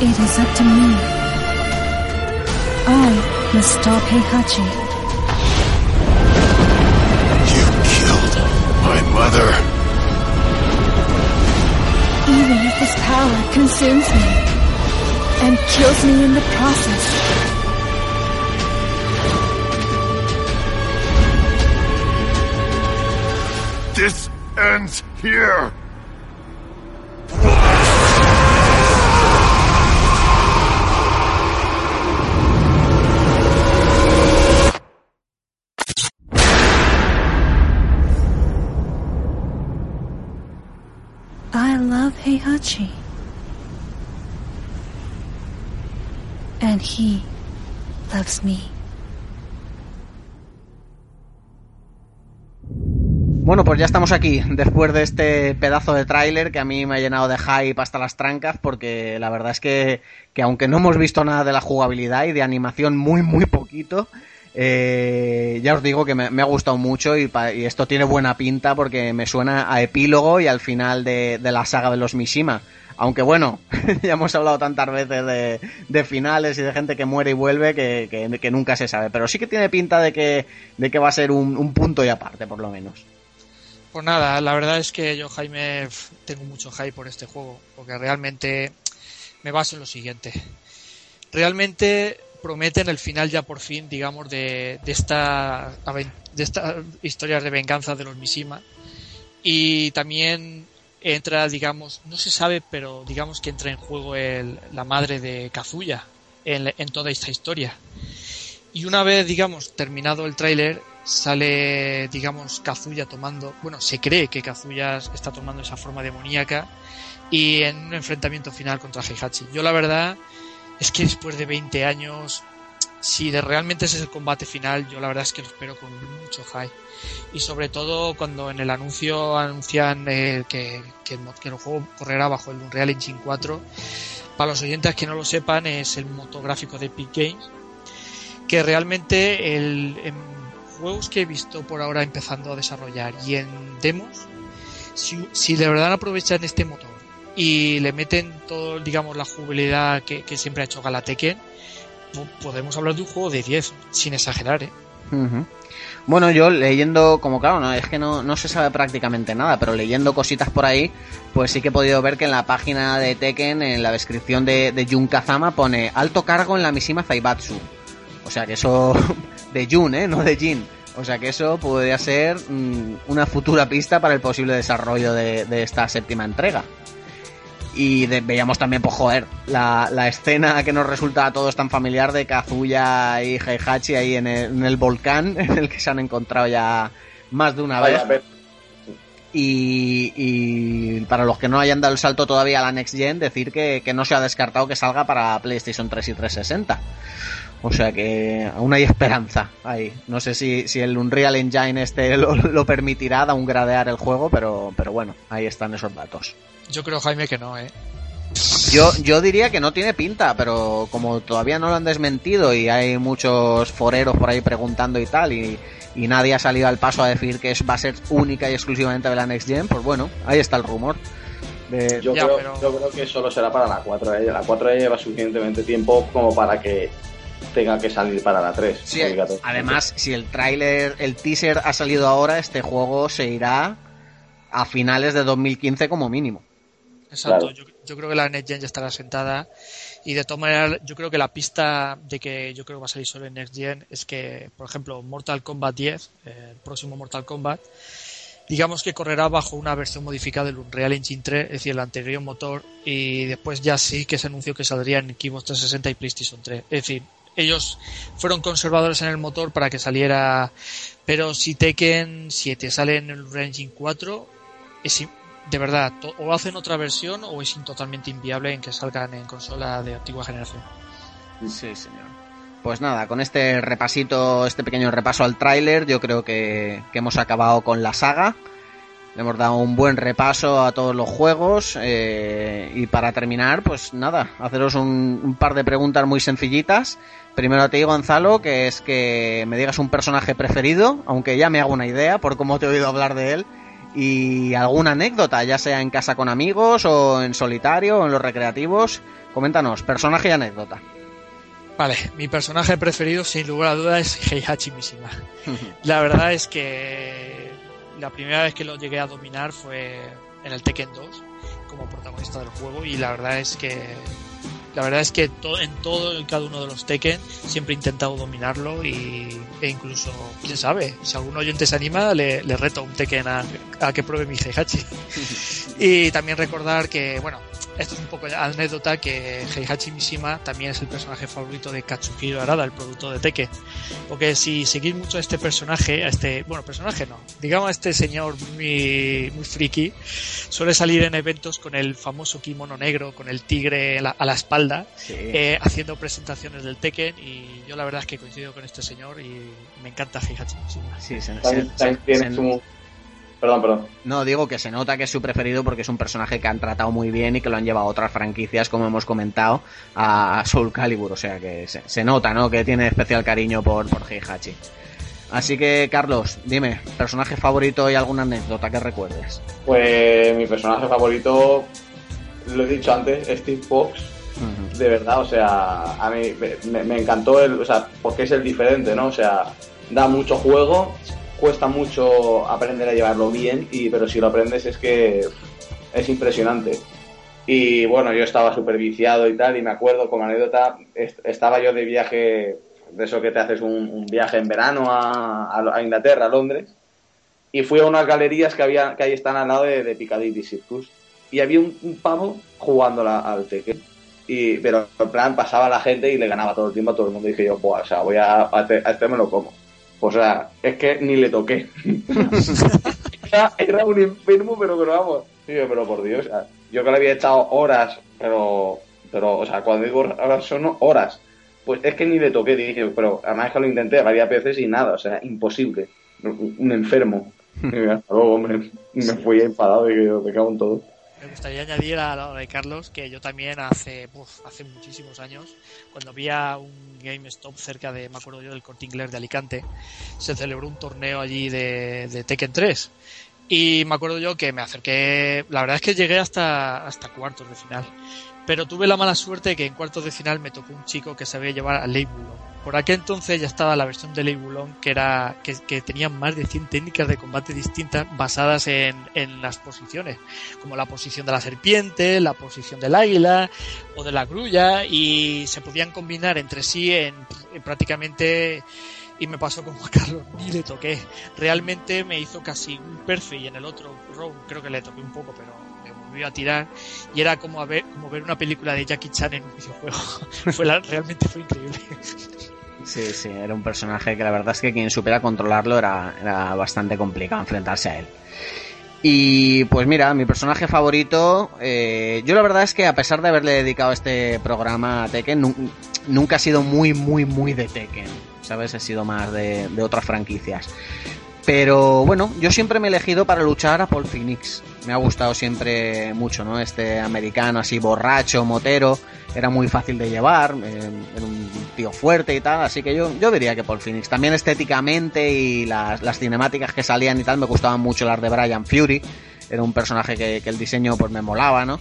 It is up to me. I must stop Heihachi. You killed my mother. Even if this power consumes me, and kills me in the process. This ends here. Heihachi. And he loves me. Bueno, pues ya estamos aquí, después de este pedazo de tráiler que a mí me ha llenado de hype hasta las trancas, porque la verdad es que, que aunque no hemos visto nada de la jugabilidad y de animación muy, muy poquito, eh, ya os digo que me, ha gustado mucho y, esto tiene buena pinta porque me suena a epílogo y al final de, la saga de los Mishima. Aunque bueno, *laughs* ya hemos hablado tantas veces de, finales y de gente que muere y vuelve que, nunca se sabe. Pero sí que tiene pinta de que, de que va a ser un, un punto y aparte, por lo menos. Pues nada, la verdad es que yo, Jaime, tengo mucho hype por este juego, porque realmente me baso en lo siguiente. Realmente prometen el final ya por fin, digamos, de, de esta de esta historia de venganza de los Mishima. Y también entra, digamos, no se sabe, pero digamos que entra en juego el- la madre de Kazuya en, en toda esta historia. Y una vez, digamos, terminado el tráiler, sale, digamos, Kazuya tomando, bueno, se cree que Kazuya está tomando esa forma demoníaca y en un enfrentamiento final contra Heihachi. Yo la verdad es que después de 20 años, si de realmente ese es el combate final, yo la verdad es que lo espero con mucho hype. Y sobre todo cuando en el anuncio anuncian eh, que, el juego correrá bajo el Unreal Engine 4. Para los oyentes que no lo sepan, es el motográfico de Epic Games que realmente el, en juegos que he visto por ahora empezando a desarrollar y en demos, si, si de verdad aprovechan este motor y le meten todo, digamos, la jugabilidad que, siempre ha hecho Galateken, po- podemos hablar de un juego de 10, sin exagerar, ¿eh? Bueno, yo leyendo, como claro, no, es que no, no se sabe prácticamente nada, pero leyendo cositas por ahí, pues sí que he podido ver que en la página de Tekken, en la descripción de, Jun Kazama, pone alto cargo en la Mishima Zaibatsu. O sea que eso, *laughs* de Jun, ¿eh? No de Jin. O sea que eso podría ser mm, una futura pista para el posible desarrollo de, de esta séptima entrega. Y de- veíamos también, pues joder, la, la escena que nos resulta a todos tan familiar de Kazuya y Heihachi ahí en el, en el volcán, *laughs* en el que se han encontrado ya más de una vez. Vaya, Y, y para los que no hayan dado el salto todavía a la Next Gen, decir que, que no se ha descartado que salga para PlayStation 3 y 360. O sea que aún hay esperanza ahí. No sé si, si el Unreal Engine este lo, lo permitirá downgradear el juego, pero, pero bueno, ahí están esos datos. Yo creo, Jaime, que no, ¿eh? Yo, yo diría que no tiene pinta, pero como todavía no lo han desmentido y hay muchos foreros por ahí preguntando y tal, y, y nadie ha salido al paso a decir que es, va a ser única y exclusivamente de la Next Gen, pues bueno, ahí está el rumor. De- Yo, Ya, creo, pero- yo creo que solo será para la 4. ¿eh? La 4 ya lleva suficientemente tiempo como para que tenga que salir para la 3. Sí, además, si el tráiler, el teaser ha salido ahora, este juego se irá a finales de 2015 como mínimo. Exacto, Claro. yo, yo creo que la Next Gen ya estará sentada y de todas maneras yo creo que la pista de que yo creo que va a salir solo en Next Gen es que, por ejemplo, Mortal Kombat 10, eh, el próximo Mortal Kombat, digamos que correrá bajo una versión modificada del Unreal Engine 3, es decir, el anterior motor, y después ya sí que se anunció que saldría en Xbox 360 y PlayStation 3. Es decir, ellos fueron conservadores en el motor para que saliera, pero si Tekken 7 sale en el Unreal Engine 4, es de verdad, o hacen otra versión o es totalmente inviable en que salgan en consola de antigua generación. Sí, señor. Pues nada, con este repasito, este pequeño repaso al tráiler, yo creo que, hemos acabado con la saga. Le hemos dado un buen repaso a todos los juegos. eh, y para terminar, pues nada, haceros un, un par de preguntas muy sencillitas. Primero a ti, Gonzalo, que es que me digas un personaje preferido, aunque ya me hago una idea por cómo te he oído hablar de él. Y alguna anécdota, ya sea en casa con amigos o en solitario o en los recreativos. Coméntanos, personaje y anécdota. Vale, mi personaje preferido sin lugar a dudas es Heihachi Mishima. *laughs* La verdad es que la primera vez que lo llegué a dominar fue en el Tekken 2 como protagonista del juego y la verdad es que La verdad es que to- en todo y cada uno de los Tekken siempre he intentado dominarlo y, e incluso, quién sabe, si algún oyente se anima, le, le reto un Tekken a, a que pruebe mi Heihachi. *laughs* y también recordar que, bueno, esto es un poco anécdota que Heihachi Mishima también es el personaje favorito de Katsuhiro Arada, el productor de Tekken. Porque si seguís mucho a este personaje, a este, bueno, personaje no, digamos a este señor muy, muy friki, suele salir en eventos con el famoso kimono negro, con el tigre a la, a la espalda, Sí. eh, haciendo presentaciones del Tekken y yo la verdad es que coincido con este señor y me encanta Heihachi Mishima. Sí, se- También, se- también se- tiene se- su... Perdón, perdón. No, digo que se nota que es su preferido porque es un personaje que han tratado muy bien y que lo han llevado a otras franquicias, como hemos comentado, a Soul Calibur. O sea que se, se nota, ¿no? Que tiene especial cariño por, por Heihachi. Así que, Carlos, dime, personaje favorito y alguna anécdota que recuerdes. Pues mi personaje favorito, lo he dicho antes, Steve Fox. De verdad, o sea, a mí me, encantó el, o sea, porque es el diferente, ¿no? O sea, da mucho juego, cuesta mucho aprender a llevarlo bien, y pero si lo aprendes es que es impresionante. Y bueno, yo estaba súper viciado y tal, y me acuerdo como anécdota, est- estaba yo de viaje, de eso que te haces un, viaje en verano a, a- Inglaterra, a Londres, y fui a unas galerías que había que ahí están al lado de, de Piccadilly Circus, y había un, pavo jugando al Tekken. Y, pero en plan pasaba la gente y le ganaba todo el tiempo a todo el mundo. Y dije yo, Buah, o sea, voy a, a este, a este me lo como. O sea, es que ni le toqué. *laughs* era, era un enfermo, pero pero vamos. Pero por Dios, o sea, yo que le había echado horas, pero, pero, o sea, cuando digo horas son horas, pues es que ni le toqué, dije, pero además es que lo intenté varias veces y nada, o sea, imposible. Un un enfermo. Y hasta luego, hombre, me fui enfadado y yo, me cago en todo. Me gustaría añadir a lo de Carlos que yo también hace, hace muchísimos años, cuando había un GameStop cerca de, me acuerdo yo, del Corte Inglés de Alicante, se celebró un torneo allí de, de Tekken 3. Y me acuerdo yo que me acerqué, la verdad es que llegué hasta, hasta cuartos de final. Pero tuve la mala suerte que en cuartos de final me tocó un chico que sabía llevar a Lei Wulong. Por aquel entonces ya estaba la versión de Lei Wulong que era que, que tenía más de 100 técnicas de combate distintas basadas en, en las posiciones, como la posición de la serpiente, la posición del águila o de la grulla y se podían combinar entre sí en, en prácticamente y me pasó como a Carlos, ni le toqué. Realmente me hizo casi un perfect y en el otro round creo que le toqué un poco, pero me volvió a tirar y era como a ver, como ver una película de Jackie Chan en un videojuego. *laughs* fue realmente fue increíble. Sí, sí, era un personaje que la verdad es que quien supiera controlarlo era, era bastante complicado enfrentarse a él. Y pues mira, mi personaje favorito, eh, yo la verdad es que a pesar de haberle dedicado este programa a Tekken, nu- nunca he sido muy, muy, muy de Tekken, ¿sabes? He sido más de, otras franquicias. Pero bueno, yo siempre me he elegido para luchar a Paul Phoenix. Me ha gustado siempre mucho, ¿no? Este americano así borracho, motero, era muy fácil de llevar, eh, era un tío fuerte y tal, así que yo, yo diría que Paul Phoenix. También estéticamente y las, las cinemáticas que salían y tal, me gustaban mucho las de Brian Fury. Era un personaje que, que el diseño pues me molaba, ¿no?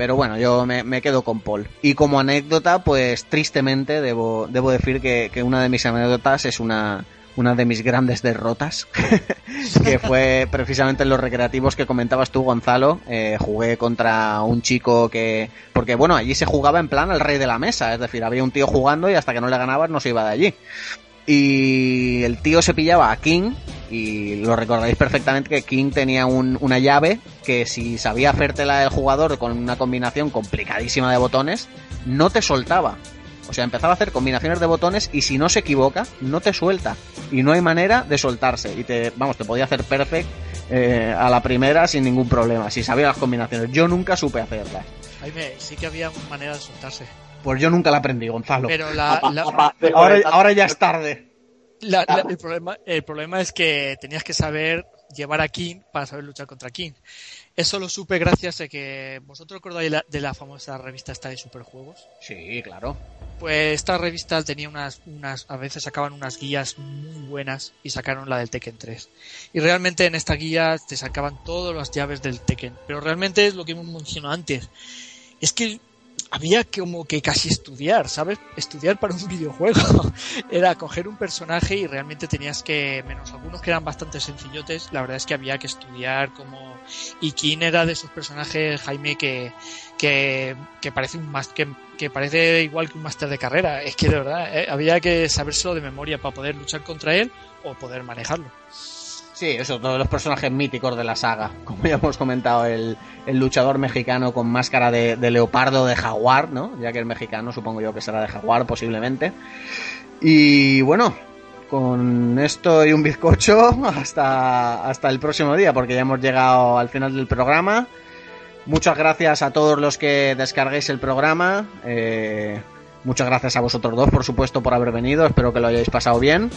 Pero bueno, yo me, me quedo con Paul. Y como anécdota, pues tristemente debo, debo decir que, que una de mis anécdotas es una, una de mis grandes derrotas, *laughs* que fue precisamente en los recreativos que comentabas tú, Gonzalo. Eh, jugué contra un chico que... Porque bueno, allí se jugaba en plan al rey de la mesa, es decir, había un tío jugando y hasta que no le ganabas no se iba de allí. Y el tío se pillaba a King, y lo recordáis perfectamente que King tenía un- una llave que si sabía hacértela el jugador con una combinación complicadísima de botones, no te soltaba. O sea, empezaba a hacer combinaciones de botones y si no se equivoca, no te suelta. Y no hay manera de soltarse. Y te, vamos, te podía hacer perfect eh, a la primera sin ningún problema. Si sabía las combinaciones. Yo nunca supe hacerlas. Jaime, sí que había manera de soltarse. Pues yo nunca la aprendí, Gonzalo. Pero la, la- Apa, de Ahora, ahora ya es tarde. la- la- el, problema, el problema es que tenías que saber llevar a King para saber luchar contra King. Eso lo supe gracias a que vosotros recordáis la- de la famosa revista esta de superjuegos. Sí, claro. Pues esta revista tenía unas, unas, a veces sacaban unas guías muy buenas y sacaron la del Tekken 3. Y realmente en esta guía te sacaban todas las llaves del Tekken. Pero realmente es lo que hemos mencionado antes. Es que había como que casi estudiar, ¿sabes? Estudiar para un *laughs* videojuego. Era coger un personaje y realmente tenías que, menos algunos que eran bastante sencillotes, la verdad es que había que estudiar como... Y quién era de esos personajes, Jaime, que, que, que parece un más que, que parece igual que un máster de carrera. Es que de verdad, eh, había que sabérselo de memoria para poder luchar contra él o poder manejarlo. Sí, eso, todos los personajes míticos de la saga. Como ya hemos comentado, el, el luchador mexicano con máscara de, leopardo de jaguar, ¿no? Ya que el mexicano supongo yo que será de jaguar posiblemente. Y bueno, con esto y un bizcocho *laughs* hasta, hasta el próximo día, porque ya hemos llegado al final del programa. Muchas gracias a todos los que descarguéis el programa. Eh, muchas gracias a vosotros dos, por supuesto, por haber venido. Espero que lo hayáis pasado bien.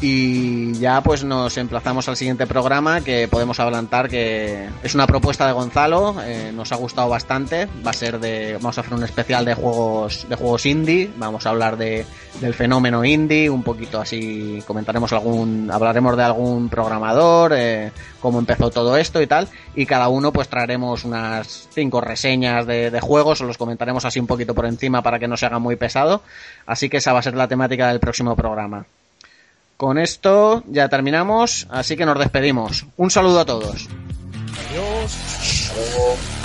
Y ya pues nos emplazamos al siguiente programa que podemos adelantar que es una propuesta de Gonzalo, eh, nos ha gustado bastante, va a ser de, vamos a hacer un especial de juegos, de juegos indie, vamos a hablar de, del fenómeno indie, un poquito así, comentaremos algún, hablaremos de algún programador, eh, cómo empezó todo esto y tal, y cada uno pues traeremos unas cinco reseñas de, de juegos, os los comentaremos así un poquito por encima para que no se haga muy pesado, así que esa va a ser la temática del próximo programa. Con esto ya terminamos, así que nos despedimos. Un saludo a todos. Adiós. Hasta luego.